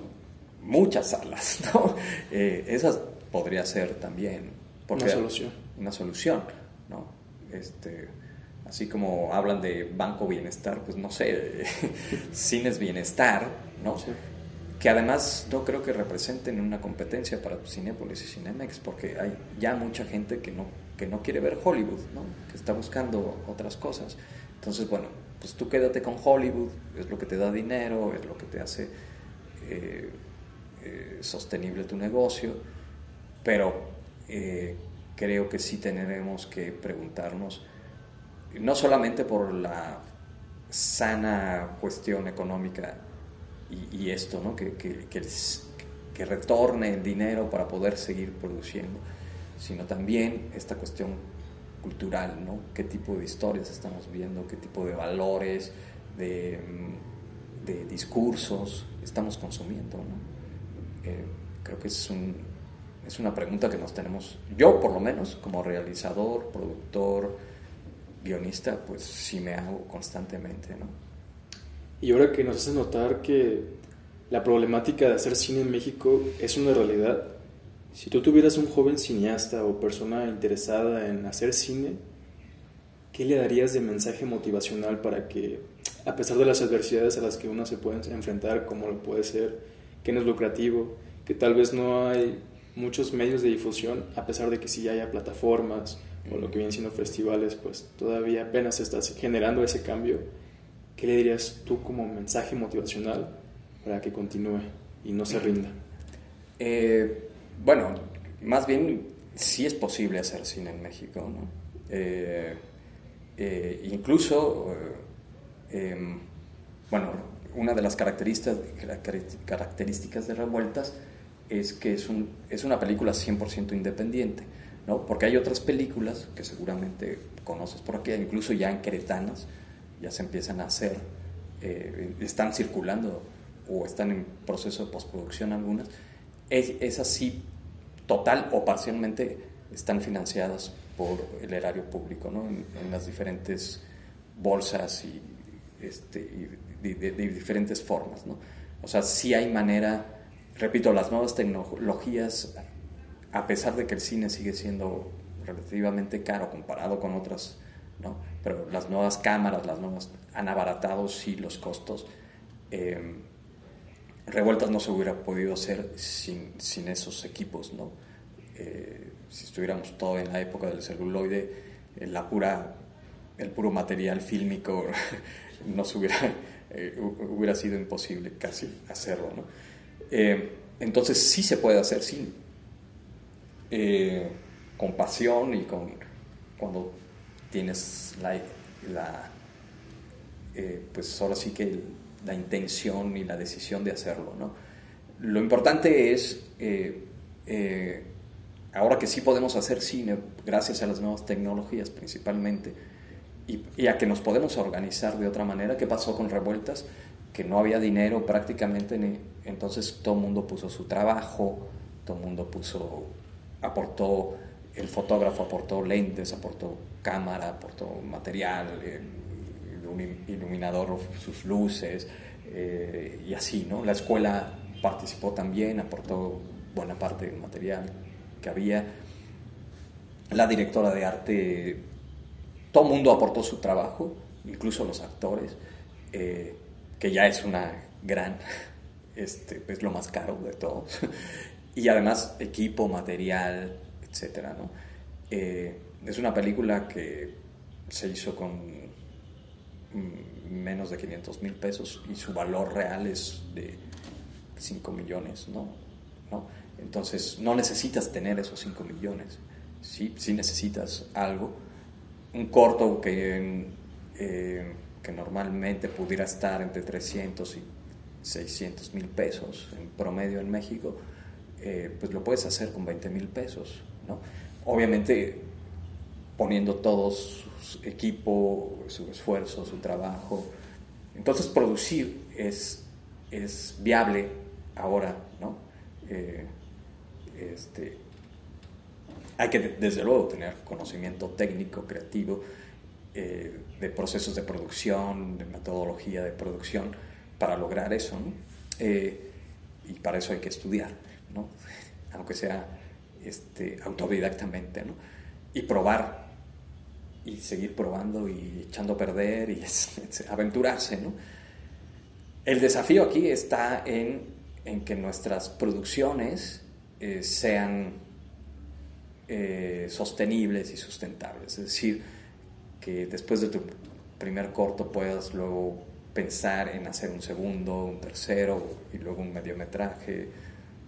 muchas salas, ¿no? Eh, esas podría ser también una solución. Una solución, ¿no? Este, así como hablan de Banco Bienestar, pues no sé, Cines Bienestar, ¿no? Que además no creo que representen una competencia para Cinepolis y Cinemex, porque hay ya mucha gente que no, que no quiere ver Hollywood, ¿no? que está buscando otras cosas. Entonces, bueno, pues tú quédate con Hollywood, es lo que te da dinero, es lo que te hace eh, eh, sostenible tu negocio, pero eh, creo que sí tendremos que preguntarnos, no solamente por la sana cuestión económica y, esto, ¿no? que, que, que, retorne el dinero para poder seguir produciendo, sino también esta cuestión cultural, ¿no? qué tipo de historias estamos viendo, qué tipo de valores, de, de discursos estamos consumiendo. ¿no? Eh, creo que es, un, es una pregunta que nos tenemos, yo por lo menos, como realizador, productor, guionista, pues sí me hago constantemente. ¿no? Y ahora que nos hace notar que la problemática de hacer cine en México es una realidad, si tú tuvieras un joven cineasta o persona interesada en hacer cine, ¿qué le darías de mensaje motivacional para que, a pesar de las adversidades a las que uno se puede enfrentar, como lo puede ser, que no es lucrativo, que tal vez no hay muchos medios de difusión, a pesar de que sí haya plataformas o lo que vienen siendo festivales, pues todavía apenas estás generando ese cambio? ¿Qué le dirías tú como mensaje motivacional para que continúe y no se rinda? Eh, bueno, más bien, sí es posible hacer cine en México, ¿no? Eh, eh, incluso, em, bueno, una de las características, de Revueltas es que es una película 100% independiente, ¿no? Porque hay otras películas que seguramente conoces por aquí, incluso ya en Queretanas, ya se empiezan a hacer, eh, están circulando o están en proceso de postproducción algunas, es, es total o parcialmente están financiadas por el erario público, ¿no? en, las diferentes bolsas y, este, de, diferentes formas. ¿no? O sea, sí hay manera, repito, las nuevas tecnologías, a pesar de que el cine sigue siendo relativamente caro comparado con otras, ¿no? pero las nuevas cámaras, las nuevas han abaratado sí los costos. Eh, Revueltas no se hubiera podido hacer sin, sin esos equipos, ¿no? Eh, si estuviéramos todo en la época del celuloide, eh, la pura, el puro material fílmico nos hubiera, eh, hubiera sido imposible casi hacerlo, ¿no? entonces sí se puede hacer sin con pasión y con cuando tienes la, la pues ahora sí que la intención y la decisión de hacerlo. ¿no? Lo importante es, eh, eh, ahora que sí podemos hacer cine, gracias a las nuevas tecnologías principalmente, y, a que nos podemos organizar de otra manera, ¿qué pasó con Revueltas? Que no había dinero prácticamente, entonces todo el mundo puso su trabajo, todo el mundo puso, aportó, el fotógrafo aportó lentes, aportó cámara, aportó material, eh, iluminador, sus luces eh, y así, ¿no? La escuela participó también, aportó buena parte del material que había. La directora de arte, todo el mundo aportó su trabajo, incluso los actores, eh, que ya es una gran, este, es lo más caro de todos. y además equipo, material, etcétera. Eh, es una película que se hizo con Mm, menos de 500 mil pesos y su valor real es de 5 millones, ¿no? Entonces no necesitas tener esos 5 millones, sí, sí necesitas algo. Un corto que, eh, que normalmente pudiera estar entre 300 y 600 mil pesos en promedio en México, eh, pues lo puedes hacer con 20 mil pesos, Obviamente poniendo todos equipo, su esfuerzo, su trabajo. Entonces producir es, es viable ahora, ¿no? Eh, este, hay que desde luego tener conocimiento técnico, creativo, eh, de procesos de producción, de metodología de producción para lograr eso, eh, y para eso hay que estudiar, ¿no? aunque sea este, autodidactamente, ¿no? y probar y seguir probando y echando a perder y aventurarse, ¿no? El desafío aquí está en, en que nuestras producciones eh, sean eh, sostenibles y sustentables, es decir, que después de tu primer corto puedas luego pensar en hacer un segundo, un tercero y luego un mediometraje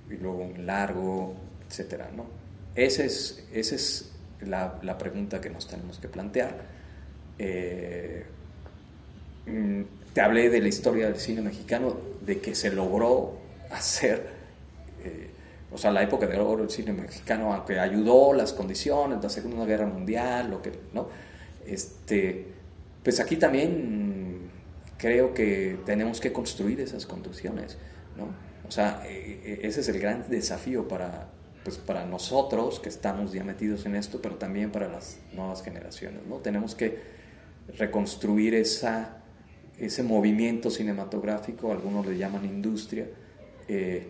y luego un largo, etcétera, ¿no? Ese es, ese es la, la pregunta que nos tenemos que plantear. Eh, mm, te hablé de la historia del cine mexicano, de que se logró hacer, eh, o sea, la época de oro del cine mexicano, aunque ayudó las condiciones, la Segunda Guerra Mundial, lo que, ¿no? Este, pues aquí también creo que tenemos que construir esas condiciones, ¿no? O sea, e, e, ese es el gran desafío para, pues para nosotros que estamos ya metidos en esto, pero también para las nuevas generaciones, ¿no? Tenemos que reconstruir esa, ese movimiento cinematográfico, algunos le llaman industria, eh,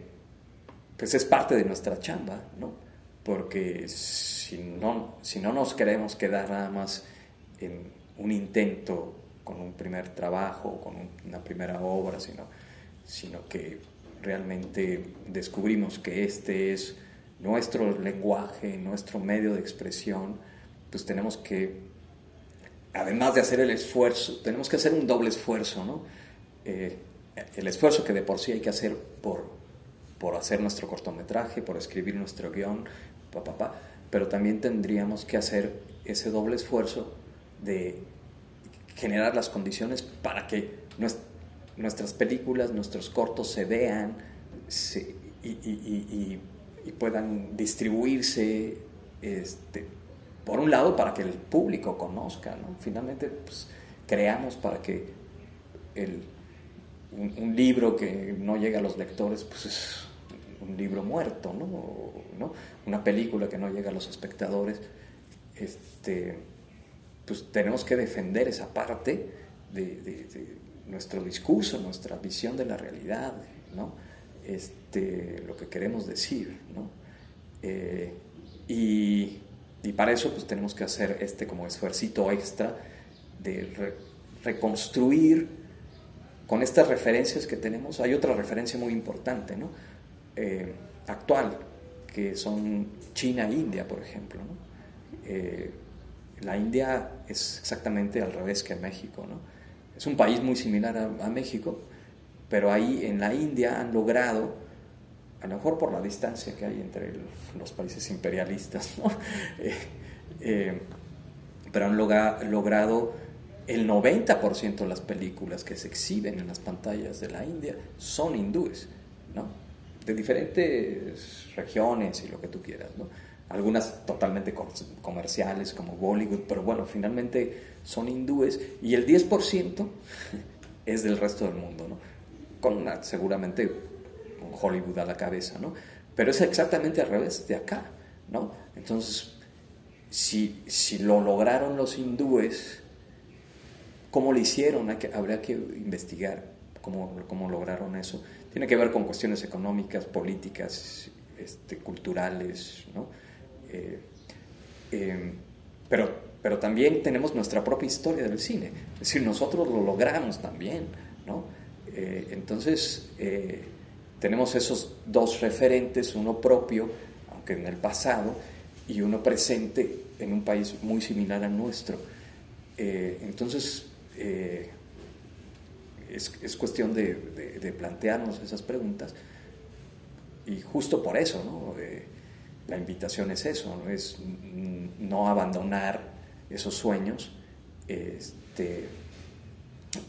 pues es parte de nuestra chamba, ¿no? Porque si no, si no nos queremos quedar nada más en un intento con un primer trabajo, con una primera obra, sino, sino que realmente descubrimos que este es nuestro lenguaje, nuestro medio de expresión, pues tenemos que, además de hacer el esfuerzo, tenemos que hacer un doble esfuerzo, ¿no? Eh, el esfuerzo que de por sí hay que hacer por por hacer nuestro cortometraje, por escribir nuestro guion, pa, pero también tendríamos que hacer ese doble esfuerzo de generar las condiciones para que nuestras películas, nuestros cortos se vean y, puedan distribuirse, este, por un lado, para que el público conozca, Finalmente, pues, creamos para que un, libro que no llega a los lectores, pues es un libro muerto, ¿no? Una película que no llega a los espectadores, este, pues tenemos que defender esa parte de, nuestro discurso, nuestra visión de la realidad, ¿no? Este, lo que queremos decir, ¿no? Eh, y, para eso pues tenemos que hacer este como esfuercito extra de reconstruir con estas referencias que tenemos. Hay otra referencia muy importante, ¿no? Eh, actual, que son China e India, por ejemplo. Eh, la India es exactamente al revés que México, ¿no? Es un país muy similar a, México, pero ahí en la India han logrado, a lo mejor por la distancia que hay entre los países imperialistas, ¿no? Eh, eh, pero han logrado el 90% de las películas que se exhiben en las pantallas de la India son hindúes, ¿no? De diferentes regiones y lo que tú quieras, ¿no? algunas totalmente comerciales como Bollywood, pero bueno, finalmente son hindúes y el 10% es del resto del mundo, ¿no? Con seguramente con Hollywood a la cabeza, ¿no? Pero es exactamente al revés de acá, ¿no? Entonces, si, si lo lograron los hindúes, ¿cómo lo hicieron? habría que investigar cómo, cómo lograron eso. Tiene que ver con cuestiones económicas, políticas, este, culturales, ¿no? Eh, eh, pero, pero también tenemos nuestra propia historia del cine. Es decir, nosotros lo logramos también, ¿no? Eh, entonces, tenemos esos dos referentes, uno propio, aunque en el pasado, y uno presente en un país muy similar al nuestro. entonces, es, es, cuestión de, plantearnos esas preguntas y justo por eso, la invitación es eso, ¿no? es no abandonar esos sueños, este,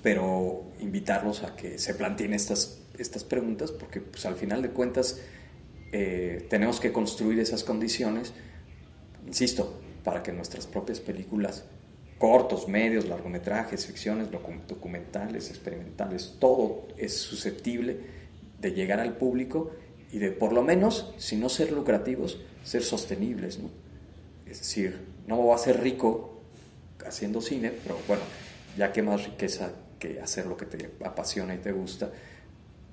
pero invitarlos a que se planteen estas, estas preguntas, porque pues, al final de cuentas eh, tenemos que construir esas condiciones, insisto, para que nuestras propias películas, cortos, medios, largometrajes, ficciones, documentales, experimentales, todo es susceptible de llegar al público y de por lo menos, si no ser lucrativos, ser sostenibles, ¿no? Es decir, no voy a ser rico haciendo cine, pero bueno, ya que más riqueza que hacer lo que te apasiona y te gusta,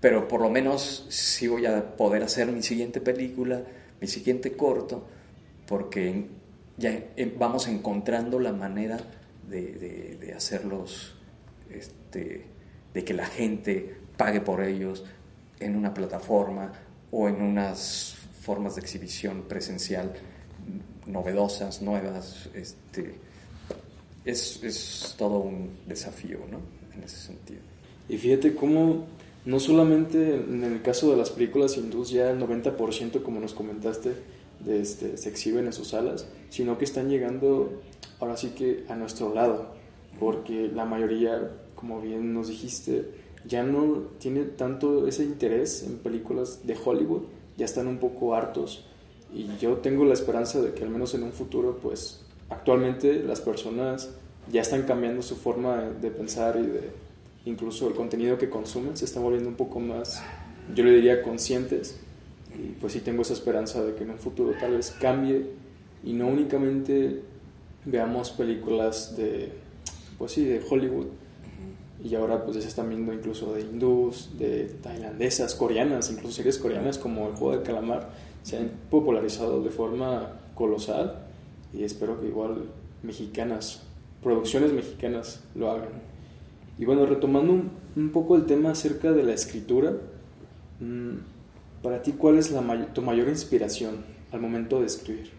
pero por lo menos sí voy a poder hacer mi siguiente película, mi siguiente corto, porque ya vamos encontrando la manera de, hacerlos, este, de que la gente pague por ellos en una plataforma o en unas formas de exhibición presencial novedosas, nuevas. Este, es, es todo un desafío ¿no? en ese sentido. Y fíjate cómo no solamente en el caso de las películas hindús ya el 90% como nos comentaste de este, se exhiben en sus salas, sino que están llegando ahora sí que a nuestro lado, porque la mayoría, como bien nos dijiste, ya no tiene tanto ese interés en películas de Hollywood, ya están un poco hartos y yo tengo la esperanza de que al menos en un futuro, pues actualmente las personas ya están cambiando su forma de pensar y de incluso el contenido que consumen se está volviendo un poco más, yo le diría, conscientes. Y pues sí tengo esa esperanza de que en un futuro tal vez cambie y no únicamente veamos películas de, pues sí, de Hollywood, y ahora pues ya se están viendo incluso de hindús, de tailandesas, coreanas, incluso series coreanas como el juego del calamar se han popularizado de forma colosal y espero que igual mexicanas, producciones mexicanas lo hagan. Y bueno, retomando un, poco el tema acerca de la escritura, mm, para ti, ¿cuál es la tu mayor inspiración al momento de escribir?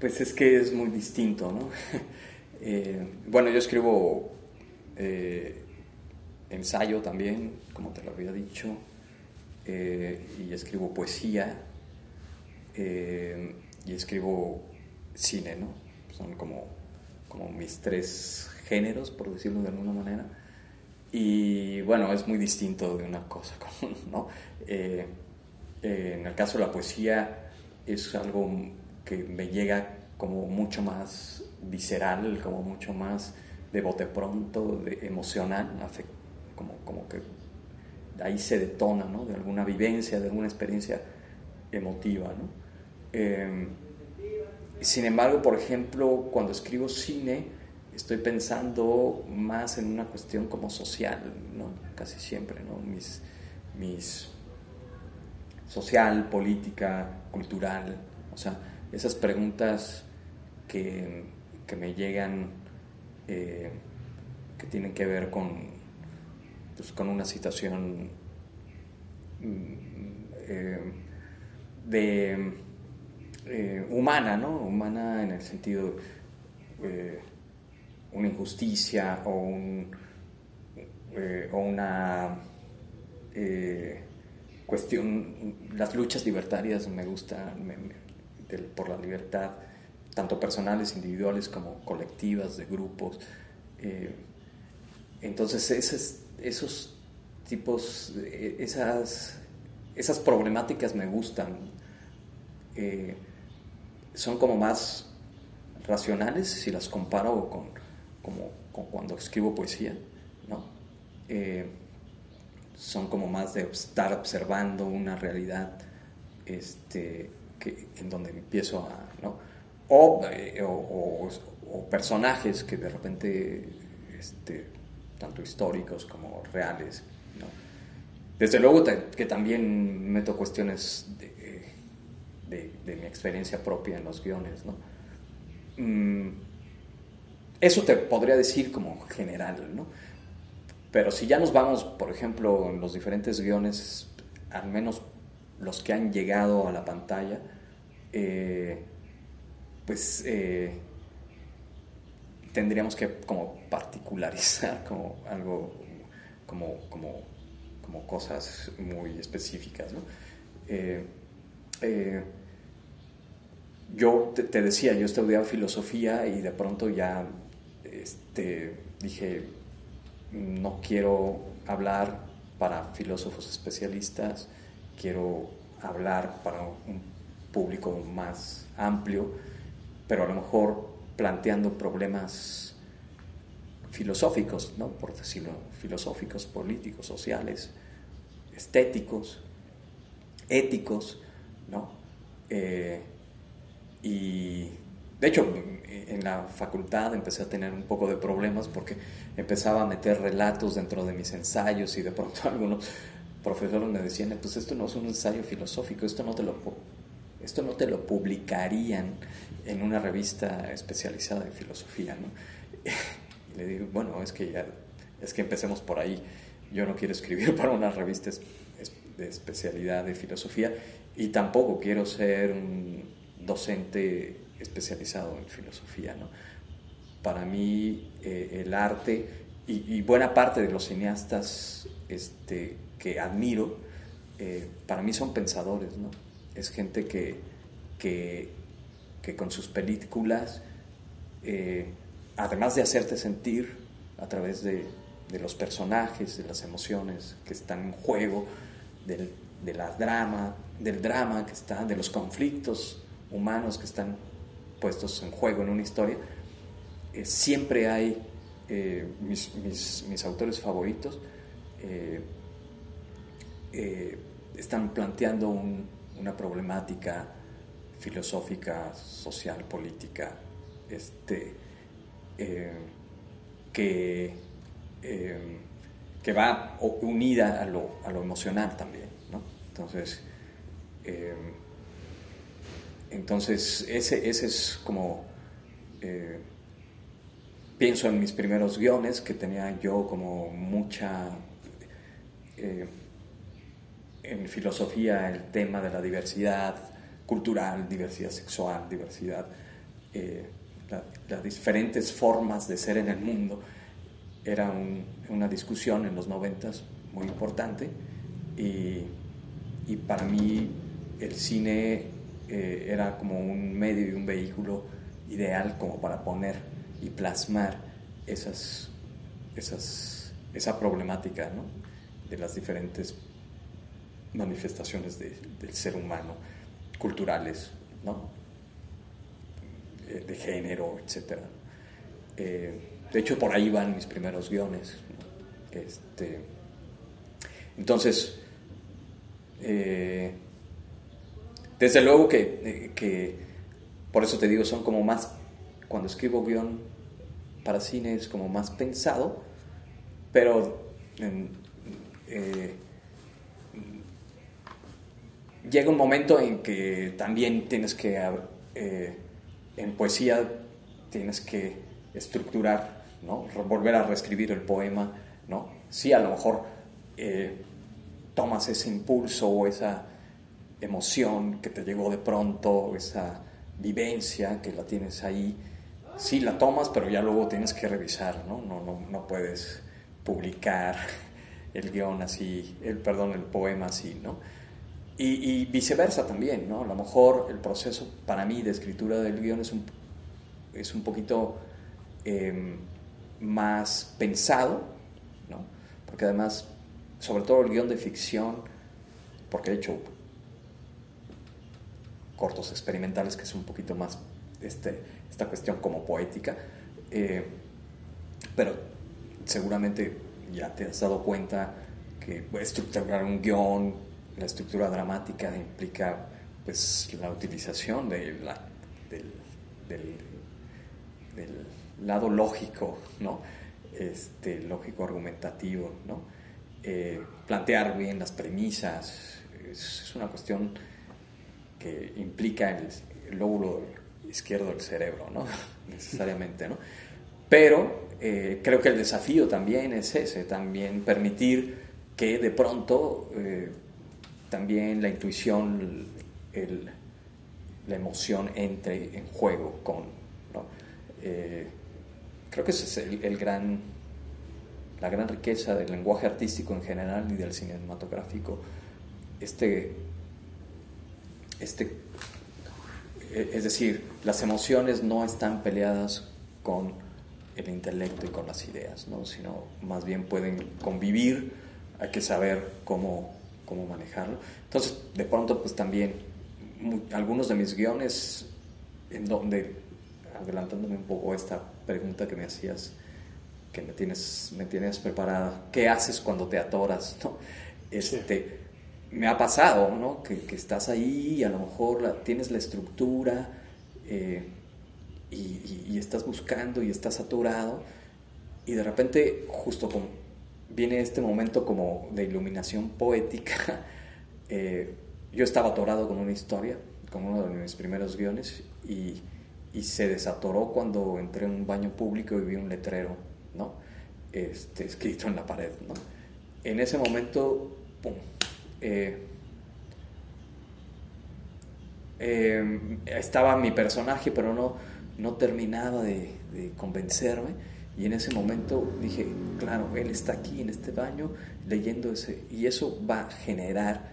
Pues es que es muy distinto, ¿no? Eh, bueno, yo escribo eh, ensayo también, como te lo había dicho, y escribo poesía y escribo cine, ¿no? Son como, como mis tres géneros, por decirlo de alguna manera. Y bueno, es muy distinto de una cosa, ¿no? Eh, eh, en el caso de la poesía es algo que me llega como mucho más visceral, como mucho más de bote pronto, de emocional, como, como que ahí se detona, ¿no? De alguna vivencia, de alguna experiencia emotiva, ¿no? Eh, sin embargo, por ejemplo, cuando escribo cine, estoy pensando más en una cuestión como social, ¿no? Casi siempre, ¿no? Mis, mis social, política, cultural, o sea, esas preguntas que, que me llegan, eh, que tienen que ver con, pues, con una situación mm, eh, de eh, humana, ¿no? Humana en el sentido una injusticia o, un, eh, una eh, cuestión, las luchas libertarias me gustan por la libertad, tanto personales, individuales como colectivas, de grupos. Eh, entonces esos, esos tipos, esas, esas problemáticas me gustan. Son como más racionales si las comparo con como, cuando escribo poesía, ¿no? Eh, son como más de estar observando una realidad este, que, en donde empiezo a, ¿no? Eh, o, o, personajes que de repente, este, tanto históricos como reales, ¿no? Desde luego que también meto cuestiones de, de, mi experiencia propia en los guiones, ¿no? Mm, eso te podría decir como general, ¿no? Pero si ya nos vamos, por ejemplo, en los diferentes guiones, al menos los que han llegado a la pantalla, eh, pues eh, tendríamos que como particularizar como algo, como, como, como cosas muy específicas, ¿no? Eh, yo te, decía, yo estudiaba filosofía y de pronto ya este, dije, no quiero hablar para filósofos especialistas, quiero hablar para un público más amplio, pero a lo mejor planteando problemas filosóficos, ¿no? por decirlo, filosóficos, políticos, sociales, estéticos, éticos, ¿no? Eh, y de hecho, en la facultad empecé a tener un poco de problemas porque empezaba a meter relatos dentro de mis ensayos y de pronto algunos profesores me decían, pues esto no es un ensayo filosófico, esto no te lo, esto no te lo publicarían en una revista especializada en filosofía, ¿no? Y le digo, bueno, es que ya, es que empecemos por ahí. Yo no quiero escribir para una revista de especialidad de filosofía y tampoco quiero ser un docente especializado en filosofía. ¿no? Para mí eh, el arte y, buena parte de los cineastas este, que admiro, eh, para mí son pensadores, ¿no? es gente que, que, que con sus películas, eh, además de hacerte sentir a través de, de, los personajes, de las emociones que están en juego, del, de la drama, del drama que está, de los conflictos humanos que están puestos en juego en una historia, eh, siempre hay eh, mis, autores favoritos, eh, están planteando una problemática filosófica, social, política, este, que, que va unida a lo, a lo emocional también. ¿no? Entonces, entonces, ese, ese es como... Eh, pienso en mis primeros guiones, que tenía yo como mucha... Eh, en filosofía el tema de la diversidad cultural, diversidad sexual, diversidad, eh, las diferentes formas de ser en el mundo, era una discusión en los noventas muy importante y y para mí el cine eh, era como un medio y un vehículo ideal como para poner y plasmar esas, esas, esa problemática ¿no? de las diferentes manifestaciones del ser humano, culturales, ¿no? Eh, de género, etc. Eh, de hecho, por ahí van mis primeros guiones. Este, entonces, desde luego que, por eso te digo, son como más, cuando escribo guion para cine es como más pensado, pero llega un momento en que también tienes que, eh, en poesía, tienes que estructurar, ¿no? volver a reescribir el poema, ¿no? Sí, a lo mejor eh, tomas ese impulso o esa emoción que te llegó de pronto, esa vivencia que la tienes ahí, sí la tomas, pero ya luego tienes que revisar, ¿no? No, no, no puedes publicar el guion así, el, perdón, el poema así, ¿no? Y, viceversa también, ¿no? A lo mejor el proceso para mí de escritura del guion es un, es un poquito em, más pensado, ¿no? Porque además, sobre todo el guion de ficción, porque he hecho cortos experimentales que es un poquito más este, esta cuestión como poética, eh, pero seguramente ya te has dado cuenta que estructurar un guion la estructura dramática implica pues la utilización de la, del, lado lógico, ¿no? Este, lógico argumentativo, ¿no? Eh, plantear bien las premisas, es, una cuestión que implica el, lóbulo izquierdo del cerebro, ¿no? necesariamente, ¿no? Pero eh, creo que el desafío también es ese, también permitir que de pronto eh, también la intuición, la emoción entre en juego con... Eh, creo que esa es el, gran, la gran riqueza del lenguaje artístico en general y del cinematográfico. Este, este, e, es decir, las emociones no están peleadas con el intelecto y con las ideas, ¿no? sino más bien pueden convivir, hay que saber cómo cómo manejarlo. Entonces, de pronto, pues también algunos de mis guiones, en donde, adelantándome un poco esta pregunta que me hacías, que me tienes, me tienes preparada, ¿qué haces cuando te atoras? ¿no? Este, Me ha pasado, ¿no? Que, que, estás ahí y a lo mejor tienes la estructura eh, y, y, estás buscando y estás atorado y de repente, justo como viene este momento como de iluminación poética. Eh, yo estaba atorado con una historia, con uno de mis primeros guiones, y, y, se desatoró cuando entré en un baño público y vi un letrero, ¿no? Este, escrito en la pared, ¿no? En ese momento, ¡pum! Eh, eh, estaba mi personaje, pero no, no terminaba de, convencerme y en ese momento dije, claro, él está aquí en este baño leyendo ese, y eso va a generar,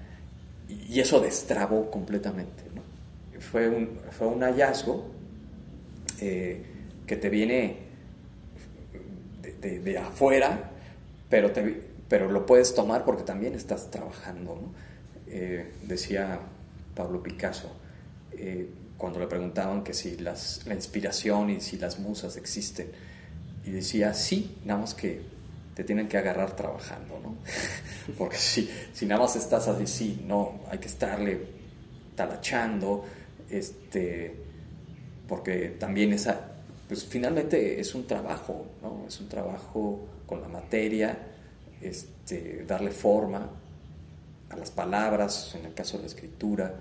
y eso destrabó completamente. Fue, un, fue un hallazgo eh, que te viene de, de, afuera, pero, te, pero lo puedes tomar porque también estás trabajando. ¿no? Eh, decía Pablo Picasso, eh, cuando le preguntaban que si las, la inspiración y si las musas existen, y decía, sí, nada más que te tienen que agarrar trabajando, ¿no? Porque si, si nada más estás así, sí, no, hay que estarle talachando, este, porque también esa, pues finalmente es un trabajo, ¿no? Es un trabajo con la materia, este, darle forma a las palabras, en el caso de la escritura,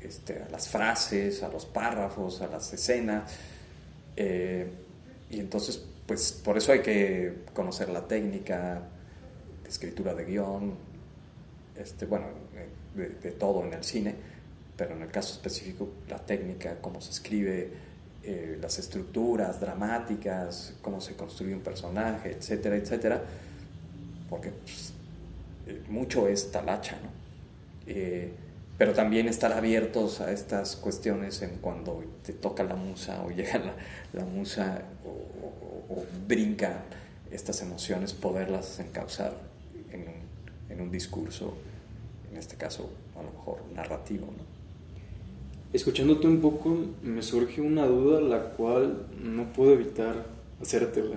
este, a las frases, a los párrafos, a las escenas, eh, y entonces pues por eso hay que conocer la técnica de escritura de guion, este, bueno, de, todo en el cine, pero en el caso específico la técnica, cómo se escribe, eh, las estructuras dramáticas, cómo se construye un personaje, etcétera, etcétera, porque pues, eh, mucho es talacha, ¿no? Eh, pero también estar abiertos a estas cuestiones en cuando te toca la musa o llega la, musa o, brinca estas emociones, poderlas encauzar en un, en un, discurso, en este caso a lo mejor narrativo. Escuchándote un poco me surge una duda la cual no puedo evitar hacértela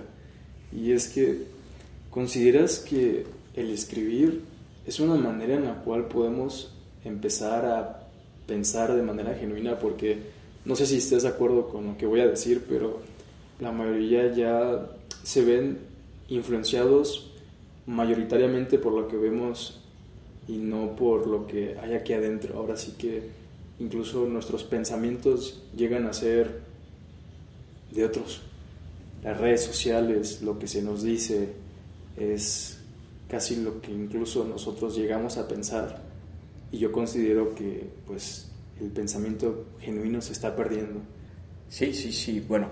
y es que consideras que el escribir es una manera en la cual podemos empezar a pensar de manera genuina porque no sé si estés de acuerdo con lo que voy a decir, pero la mayoría ya se ven influenciados mayoritariamente por lo que vemos y no por lo que hay aquí adentro. Ahora sí que incluso nuestros pensamientos llegan a ser de otros. Las redes sociales, lo que se nos dice, es casi lo que incluso nosotros llegamos a pensar y yo considero que pues el pensamiento genuino se está perdiendo. Sí, sí, sí, bueno,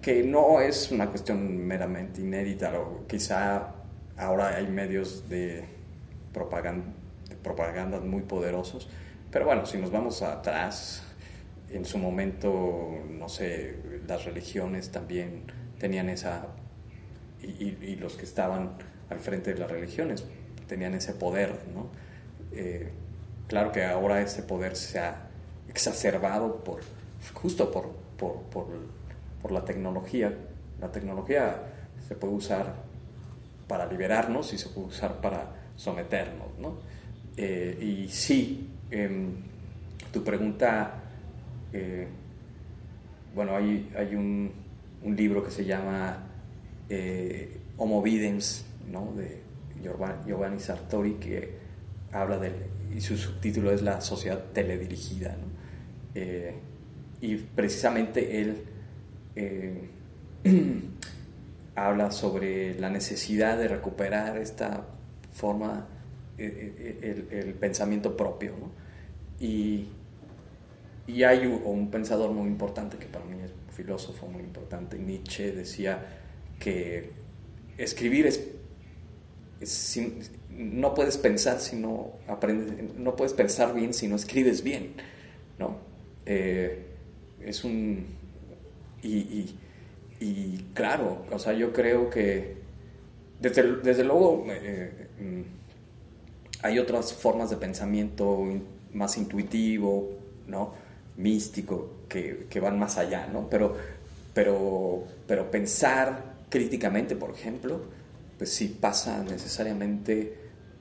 que no es una cuestión meramente inédita, o quizá ahora hay medios de propaganda, de propaganda muy poderosos, pero bueno, si nos vamos atrás, en su momento, no sé, las religiones también tenían esa, y, los que estaban al frente de las religiones tenían ese poder, ¿no? Eh, claro que ahora ese poder se ha exacerbado por, justo por, por, la tecnología. La tecnología se puede usar para liberarnos y se puede usar para someternos, ¿no? Eh, y sí, em, tu pregunta, eh, bueno, hay, hay un, libro que se llama Homo Videns, ¿no? De Giovanni Sartori, que habla del, y su subtítulo es La sociedad teledirigida. Eh, y precisamente él eh, habla sobre la necesidad de recuperar esta forma, eh, el, pensamiento propio. Y, y, hay un, pensador muy importante que para mí es un filósofo muy importante, Nietzsche, decía que escribir es, no puedes pensar si no aprendes, no puedes pensar bien si no escribes bien, ¿no? Eh, es un... Y, claro, o sea, yo creo que desde, desde luego eh, mm, hay otras formas de pensamiento más intuitivo, ¿no? Místico, que, van más allá, ¿no? Pero, pero, pero pensar críticamente, por ejemplo, pues sí pasa necesariamente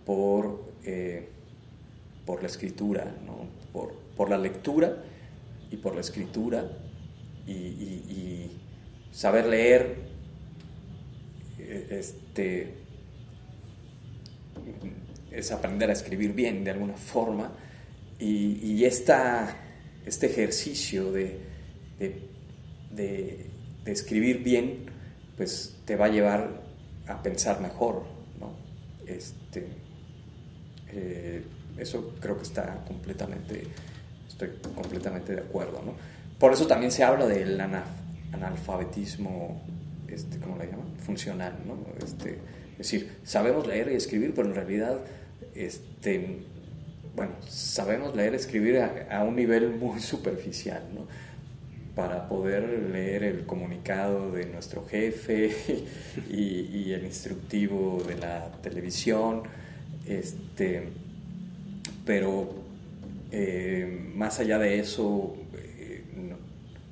por, eh, por la escritura, ¿no? por, por, la lectura y por la escritura y, saber leer eh, este, es aprender a escribir bien de alguna forma y, esta, este ejercicio de, de, escribir bien pues te va a llevar a pensar mejor ¿no? este, eh, eso creo que está completamente, estoy completamente de acuerdo, ¿no? Por eso también se habla del analfabetismo, este, ¿cómo le llaman? Funcional, ¿no? Este, es decir, sabemos leer y escribir, pero en realidad, este, bueno, sabemos leer y escribir a, un nivel muy superficial, ¿no? Para poder leer el comunicado de nuestro jefe y, el instructivo de la televisión este, pero eh, más allá de eso, eh,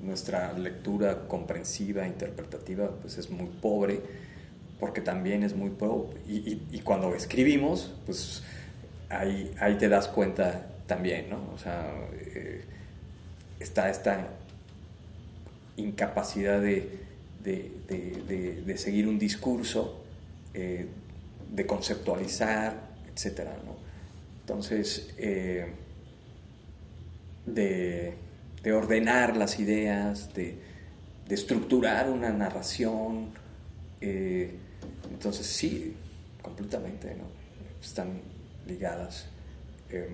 nuestra lectura comprensiva, interpretativa, pues es muy pobre, porque también es muy pro. Y, cuando escribimos, pues ahí, ahí te das cuenta también, ¿no? O sea, eh, está esta incapacidad de, de, seguir un discurso, de conceptualizar, etcétera, ¿no? Entonces, eh, de, ordenar las ideas, de, estructurar una narración, eh, entonces sí, completamente, ¿no? Están ligadas. Eh,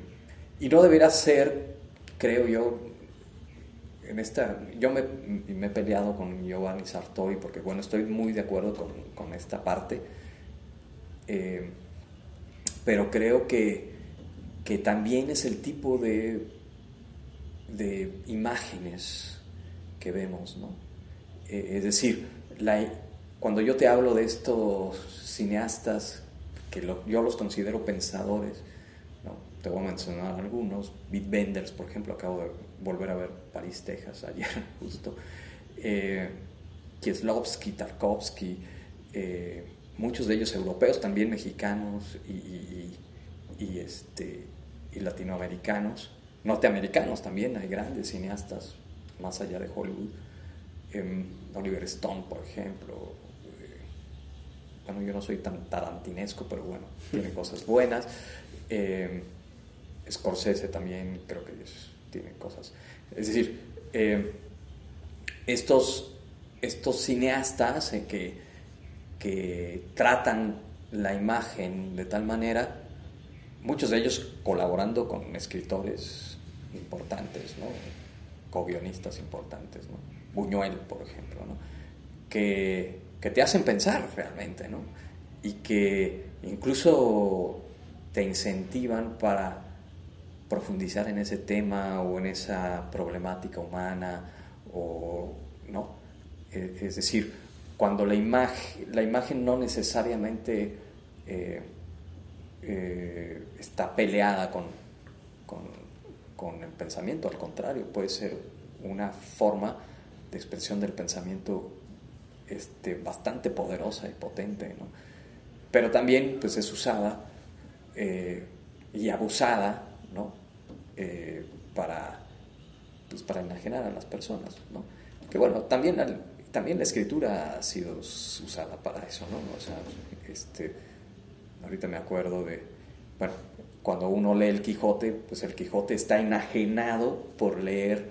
y no deberá ser, creo yo, en esta, yo me, he peleado con Giovanni Sartori porque, bueno, estoy muy de acuerdo con, con esta parte pero creo que, que también es el tipo de, de imágenes que vemos, ¿no? Eh, es decir, cuando yo te hablo de estos cineastas, que yo los considero pensadores, te voy a mencionar algunos, Beat Benders, por ejemplo, acabo de volver a ver París, Texas, ayer justo, eh, Kieslowski, Tarkovsky, eh, muchos de ellos europeos, también mexicanos y, este, y latinoamericanos, norteamericanos también, hay grandes cineastas más allá de Hollywood. Em, Oliver Stone, por ejemplo. Eh, bueno, yo no soy tan tarantinesco, pero bueno, tiene cosas buenas. Eh, Scorsese también creo que tiene cosas. Es decir, em, estos, estos cineastas eh, que, que tratan la imagen de tal manera, muchos de ellos colaborando con escritores importantes, ¿no? co-guionistas importantes. Buñuel, por ejemplo, ¿no? que, que, te hacen pensar realmente, ¿no? y que incluso te incentivan para profundizar en ese tema o en esa problemática humana, o, ¿no? E, es decir, cuando la imagen, la imagen no necesariamente eh, eh, está peleada con, con, el pensamiento, al contrario, puede ser una forma de expresión del pensamiento este, bastante poderosa y potente, ¿no? pero también pues, es usada eh, y abusada ¿no? para, pues, para enajenar a las personas. ¿no? Que bueno, también también la escritura ha sido usada para eso, ¿no? O sea, este, ahorita me acuerdo de, bueno, cuando uno lee el Quijote, pues el Quijote está enajenado por leer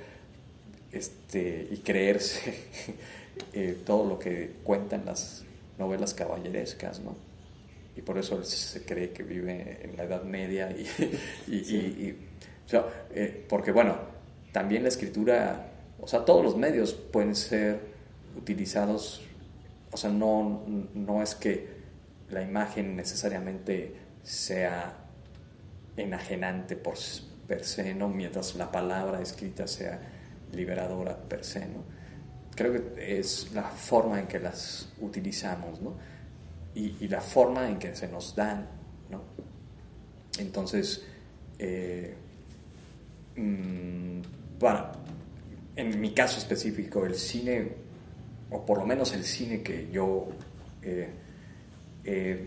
este, y creerse eh, todo lo que cuentan las novelas caballerescas, ¿no? Y por eso se cree que vive en la Edad Media y, y, eh, porque bueno, también la escritura, o sea, todos los medios pueden ser utilizados, o sea, no, no es que la imagen necesariamente sea enajenante por per se, ¿no? mientras la palabra escrita sea liberadora per se. ¿no? Creo que es la forma en que las utilizamos ¿no? Y, la forma en que se nos dan. ¿no? Entonces, eh, mm, en mi caso específico, el cine o por lo menos el cine que yo eh, he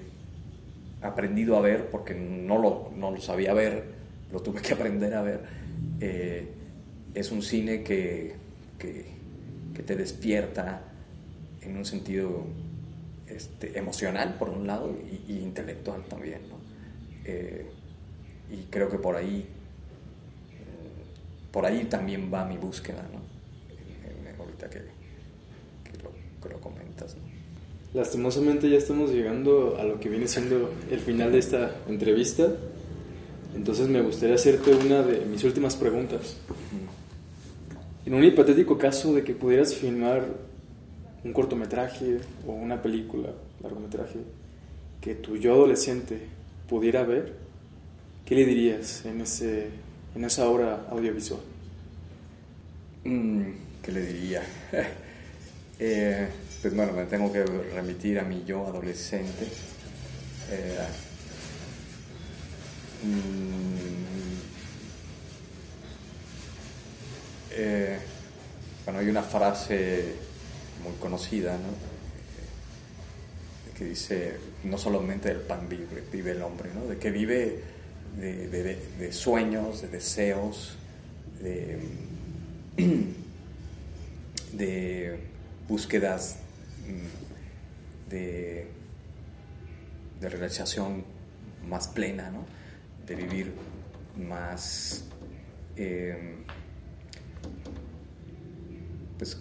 aprendido a ver, porque no lo, no lo, sabía ver, lo tuve que aprender a ver, eh, es un cine que, que, te despierta en un sentido este, emocional, por un lado, y, intelectual también. ¿no? Eh, y creo que por ahí, por ahí también va mi búsqueda, ¿no? ahorita que que lo comentas. Lastimosamente ya estamos llegando a lo que viene siendo el final de esta entrevista. Entonces me gustaría hacerte una de mis últimas preguntas. En un hipotético caso de que pudieras filmar un cortometraje o una película, largometraje, que tu yo adolescente pudiera ver, ¿qué le dirías en, ese, en esa obra audiovisual? Mm, ¿Qué le diría? Eh, pues bueno, me tengo que remitir a mi yo adolescente. Eh, mm, eh, bueno, hay una frase muy conocida, ¿no? que dice, no solamente del pan vive, vive el hombre, ¿no? de que vive de sueños, de deseos, de, de búsquedas mm, de, de realización más plena, ¿no? de vivir más, em, pues,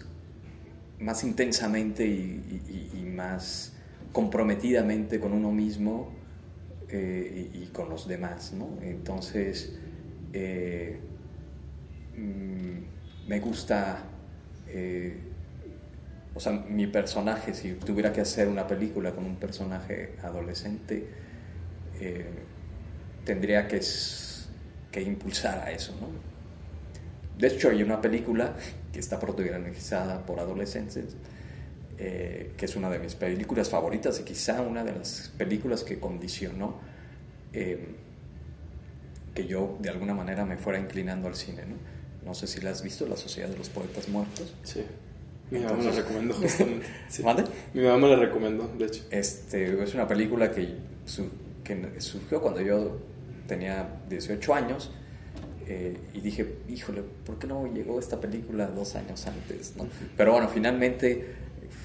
más intensamente y, más comprometidamente con uno mismo eh, y, con los demás. ¿no? Entonces, eh, mm, me gusta eh, o sea, mi personaje, si tuviera que hacer una película con un personaje adolescente, tendría que que impulsara eso, ¿no? De hecho, hay una película que está protagonizada por adolescentes, eh, que es una de mis películas favoritas y quizá una de las películas que condicionó eh, que yo de alguna manera me fuera inclinando al cine, ¿no? No sé si la has visto, La Sociedad de los Poetas Muertos. Sí. Mi mamá me la recomendó justamente. Sí. Mi mamá me la recomendó, de hecho. Este, es una película que, que surgió cuando yo tenía 18 años eh, y dije, híjole, ¿por qué no llegó esta película dos años antes? ¿no? Pero bueno, finalmente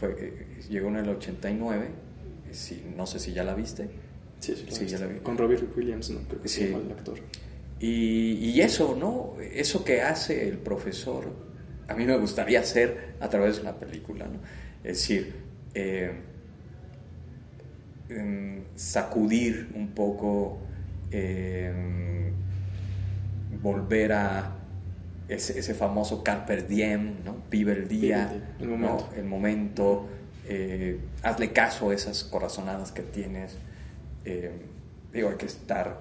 fue, eh, llegó en el 89, si, no sé si ya la viste. Sí, sí, ya la vi. Con Robert Williams, ¿no? Creo que sí. el actor. Y, y, eso, ¿no? Eso que hace el profesor, a mí me gustaría hacer a través de una película, ¿no? Es decir, eh, em, sacudir un poco, em, volver a ese, ese, famoso carpe diem, ¿no? Vive el día, el momento, el momento eh, hazle caso a esas corazonadas que tienes. Eh, digo, hay que estar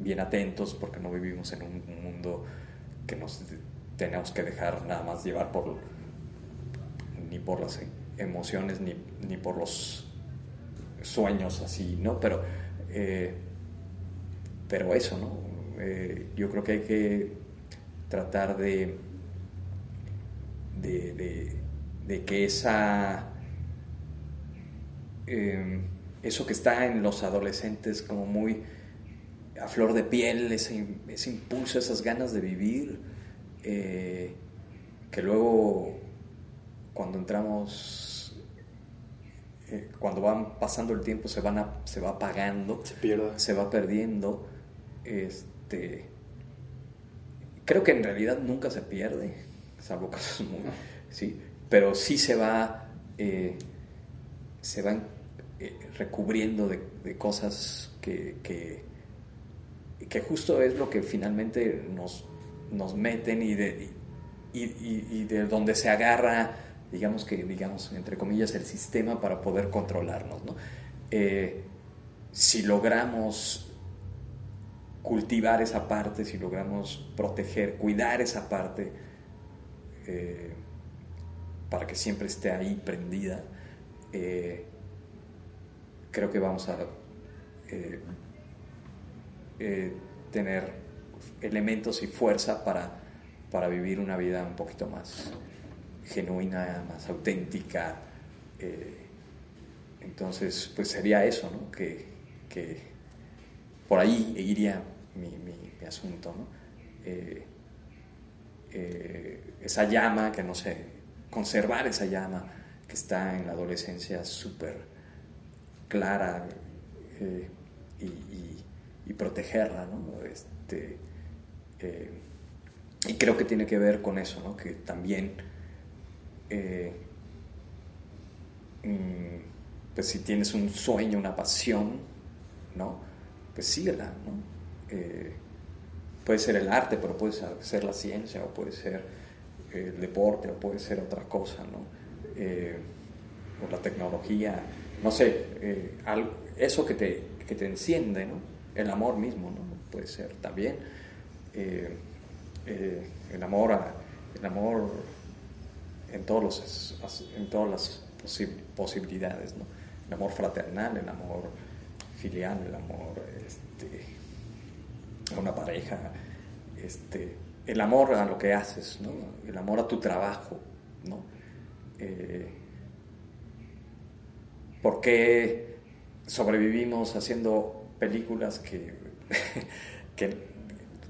bien atentos porque no vivimos en un, mundo que nos tenemos que dejar nada más llevar por ni por las emociones ni, ni por los sueños así, ¿no? Pero, eh, pero eso, ¿no? Eh, yo creo que hay que tratar de, de, de, que esa... Eh, eso que está en los adolescentes como muy a flor de piel, ese, ese impulso, esas ganas de vivir, eh, que luego cuando entramos, eh, cuando van pasando el tiempo se, van se va apagando, se, pierde. se va perdiendo. Este, creo que en realidad nunca se pierde, salvo casos muy... Sí, pero sí se va, eh, se van recubriendo de, de cosas que, que que justo es lo que finalmente nos, nos meten y de, y, de donde se agarra, digamos que, digamos, entre comillas, el sistema para poder controlarnos. ¿no? Eh, si logramos cultivar esa parte, si logramos proteger, cuidar esa parte, eh, para que siempre esté ahí prendida, eh, creo que vamos a eh, tener elementos y fuerza para, para vivir una vida un poquito más genuina, más auténtica. Entonces, pues sería eso, ¿no? Que por ahí iría mi, asunto, ¿no? Eh, esa llama, que no sé, conservar esa llama que está en la adolescencia súper clara y y protegerla, ¿no? Este, eh, y creo que tiene que ver con eso, ¿no? Que también, eh, mm, pues si tienes un sueño, una pasión, ¿no? Pues síguela, ¿no? Eh, puede ser el arte, pero puede ser la ciencia, o puede ser el deporte, o puede ser otra cosa, ¿no? o la tecnología, no sé, algo, eso que te, que te enciende, ¿no? el amor mismo, ¿no? Puede ser también. Eh, eh, el amor el amor en todos los en todas las posibilidades, ¿no? El amor fraternal, el amor filial, el amor este, a una pareja, este, el amor a lo que haces. El amor a tu trabajo, ¿no? Eh, ¿Por qué sobrevivimos haciendo películas que,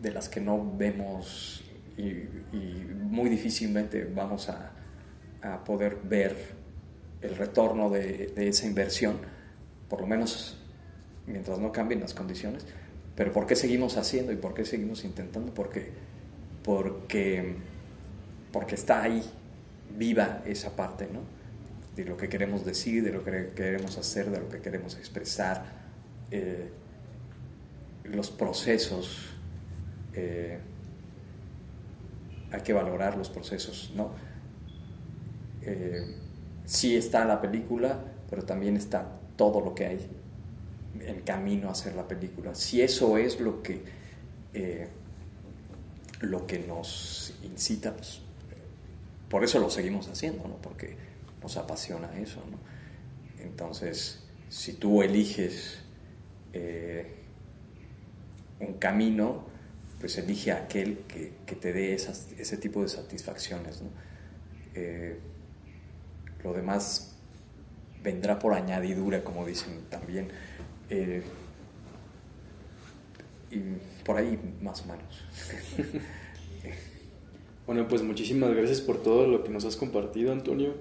de las que no vemos y, muy difícilmente vamos a, a, poder ver el retorno de, de, esa inversión, por lo menos mientras no cambien las condiciones. Pero ¿por qué seguimos haciendo y por qué seguimos intentando? Porque, porque, porque está ahí, viva esa parte, ¿no? De lo que queremos decir, de lo que queremos hacer, de lo que queremos expresar. Eh, los procesos, eh, hay que valorar los procesos, ¿no? Eh, sí está la película, pero también está todo lo que hay en camino a hacer la película. Si eso es lo que eh, lo que nos incita, pues, por eso lo seguimos haciendo, ¿no? porque nos apasiona eso. ¿no? Entonces, si tú eliges eh, un camino, pues elige aquel que, te dé ese tipo de satisfacciones. Eh, lo demás vendrá por añadidura, como dicen también. Eh, y por ahí más o menos. bueno, pues muchísimas gracias por todo lo que nos has compartido, Antonio,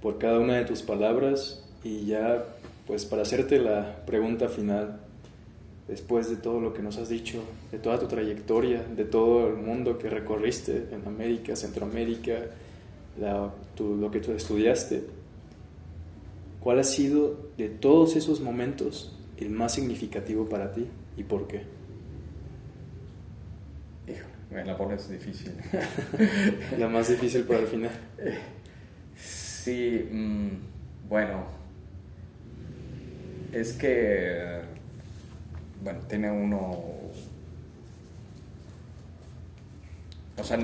por cada una de tus palabras y ya, pues para hacerte la pregunta final, después de todo lo que nos has dicho, de toda tu trayectoria, de todo el mundo que recorriste en América, Centroamérica, lo que tú estudiaste, ¿cuál ha sido de todos esos momentos el más significativo para ti y por qué? Hijo, la pones difícil. la más difícil para el final. Sí, mm, bueno, es que bueno, tiene uno... O sea,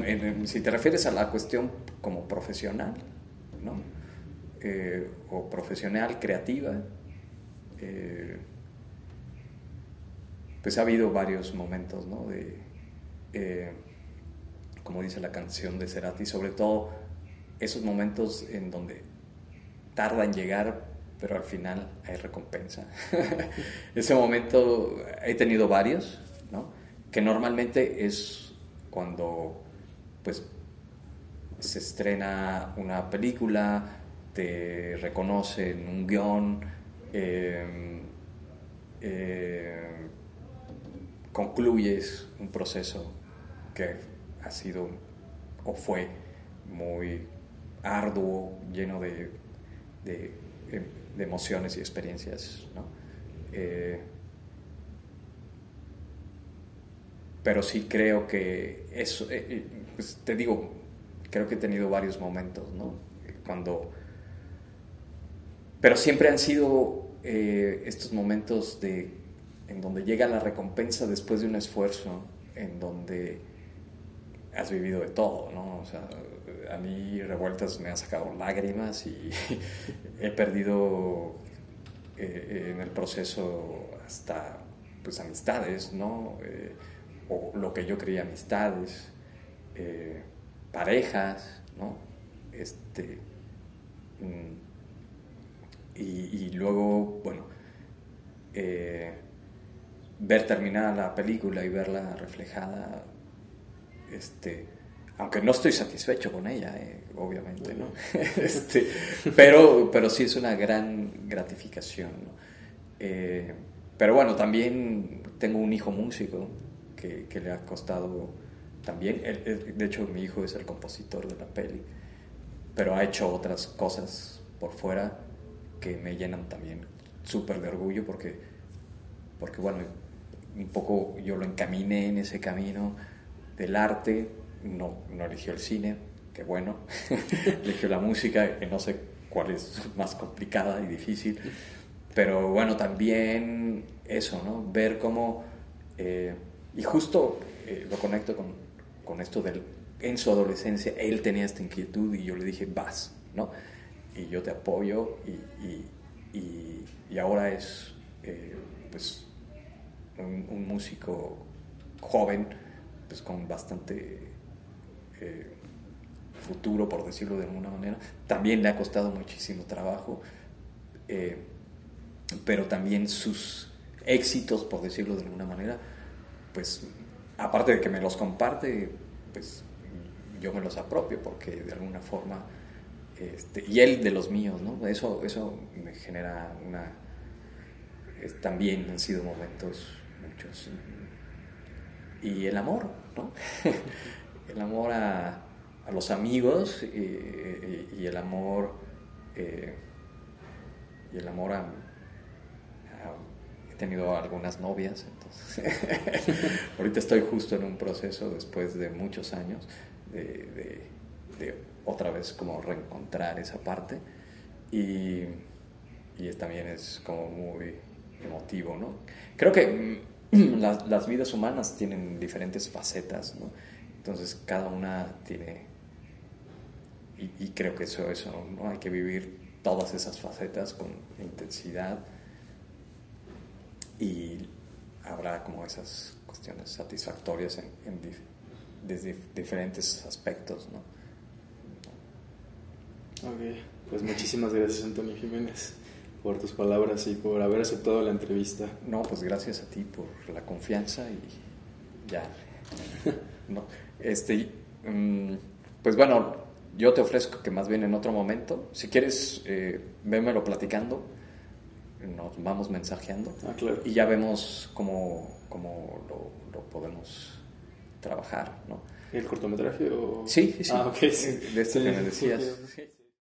si te refieres a la cuestión como profesional, ¿no? Eh, o profesional, creativa, eh, pues ha habido varios momentos, ¿no? De, eh, como dice la canción de Cerati, sobre todo esos momentos en donde tarda en llegar, pero al final hay recompensa. Ese momento he tenido varios, ¿no? que normalmente es cuando pues se estrena una película, te reconocen un guion, em, concluyes un proceso que ha sido o fue muy arduo, lleno de, de em, emociones y experiencias. ¿no? Eh, pero sí creo que eso, eh, eh, pues te digo, creo que he tenido varios momentos, ¿no? Cuando, pero siempre han sido estos momentos de, en donde llega la recompensa después de un esfuerzo, en donde has vivido de todo, ¿no? O sea, a mí revueltas me han sacado lágrimas y he perdido eh, en el proceso hasta pues amistades, ¿no? Eh, o lo que yo creía amistades, eh, parejas, ¿no? Este, mm, y, y, luego, bueno, ver terminada la película y verla reflejada, este, aunque no estoy satisfecho con ella, eh, obviamente, ¿no? este, pero, pero sí es una gran gratificación, ¿no? Eh, pero bueno, también tengo un hijo músico que, que le ha costado también, de hecho mi hijo es el compositor de la peli, pero ha hecho otras cosas por fuera que me llenan también súper de orgullo porque, porque, bueno, un poco yo lo encaminé en ese camino del arte, no, no eligió el cine, que bueno, eligió la música, que no sé cuál es más complicada y difícil, pero bueno, también eso, ¿no? Ver cómo, eh, y justo eh, lo conecto con, con esto del, en su adolescencia, él tenía esta inquietud y yo le dije, vas, ¿no? Y yo te apoyo y, y, y, ahora es, eh, pues, un, músico joven, pues con bastante eh, futuro, por decirlo de alguna manera. También le ha costado muchísimo trabajo, eh, pero también sus éxitos, por decirlo de alguna manera, pues aparte de que me los comparte, pues yo me los apropio porque de alguna forma, este, y él de los míos, ¿no? Eso, eso me genera una... también han sido momentos Y el amor, ¿no? el amor a, los amigos y, el amor eh, y el amor a, he tenido algunas novias entonces ahorita estoy justo en un proceso después de muchos años de, otra vez como reencontrar esa parte. Y, y también es como muy emotivo no creo que las, vidas humanas tienen diferentes facetas, ¿no? Entonces cada una tiene, y, creo que eso, eso. Hay que vivir todas esas facetas con intensidad y habrá como esas cuestiones satisfactorias en, desde diferentes aspectos, ¿no? Ok, pues muchísimas gracias Antonio Jiménez por tus palabras y por haber aceptado la entrevista. No, pues gracias a ti por la confianza y ya. no, este, mm, pues bueno, yo te ofrezco que más bien en otro momento, si quieres, eh, vémelo platicando, nos vamos mensajeando ah, claro. y ya vemos cómo, cómo lo, podemos trabajar, ¿no? ¿El cortometraje o...? Sí, sí, Ah, ok. De esto que me decías.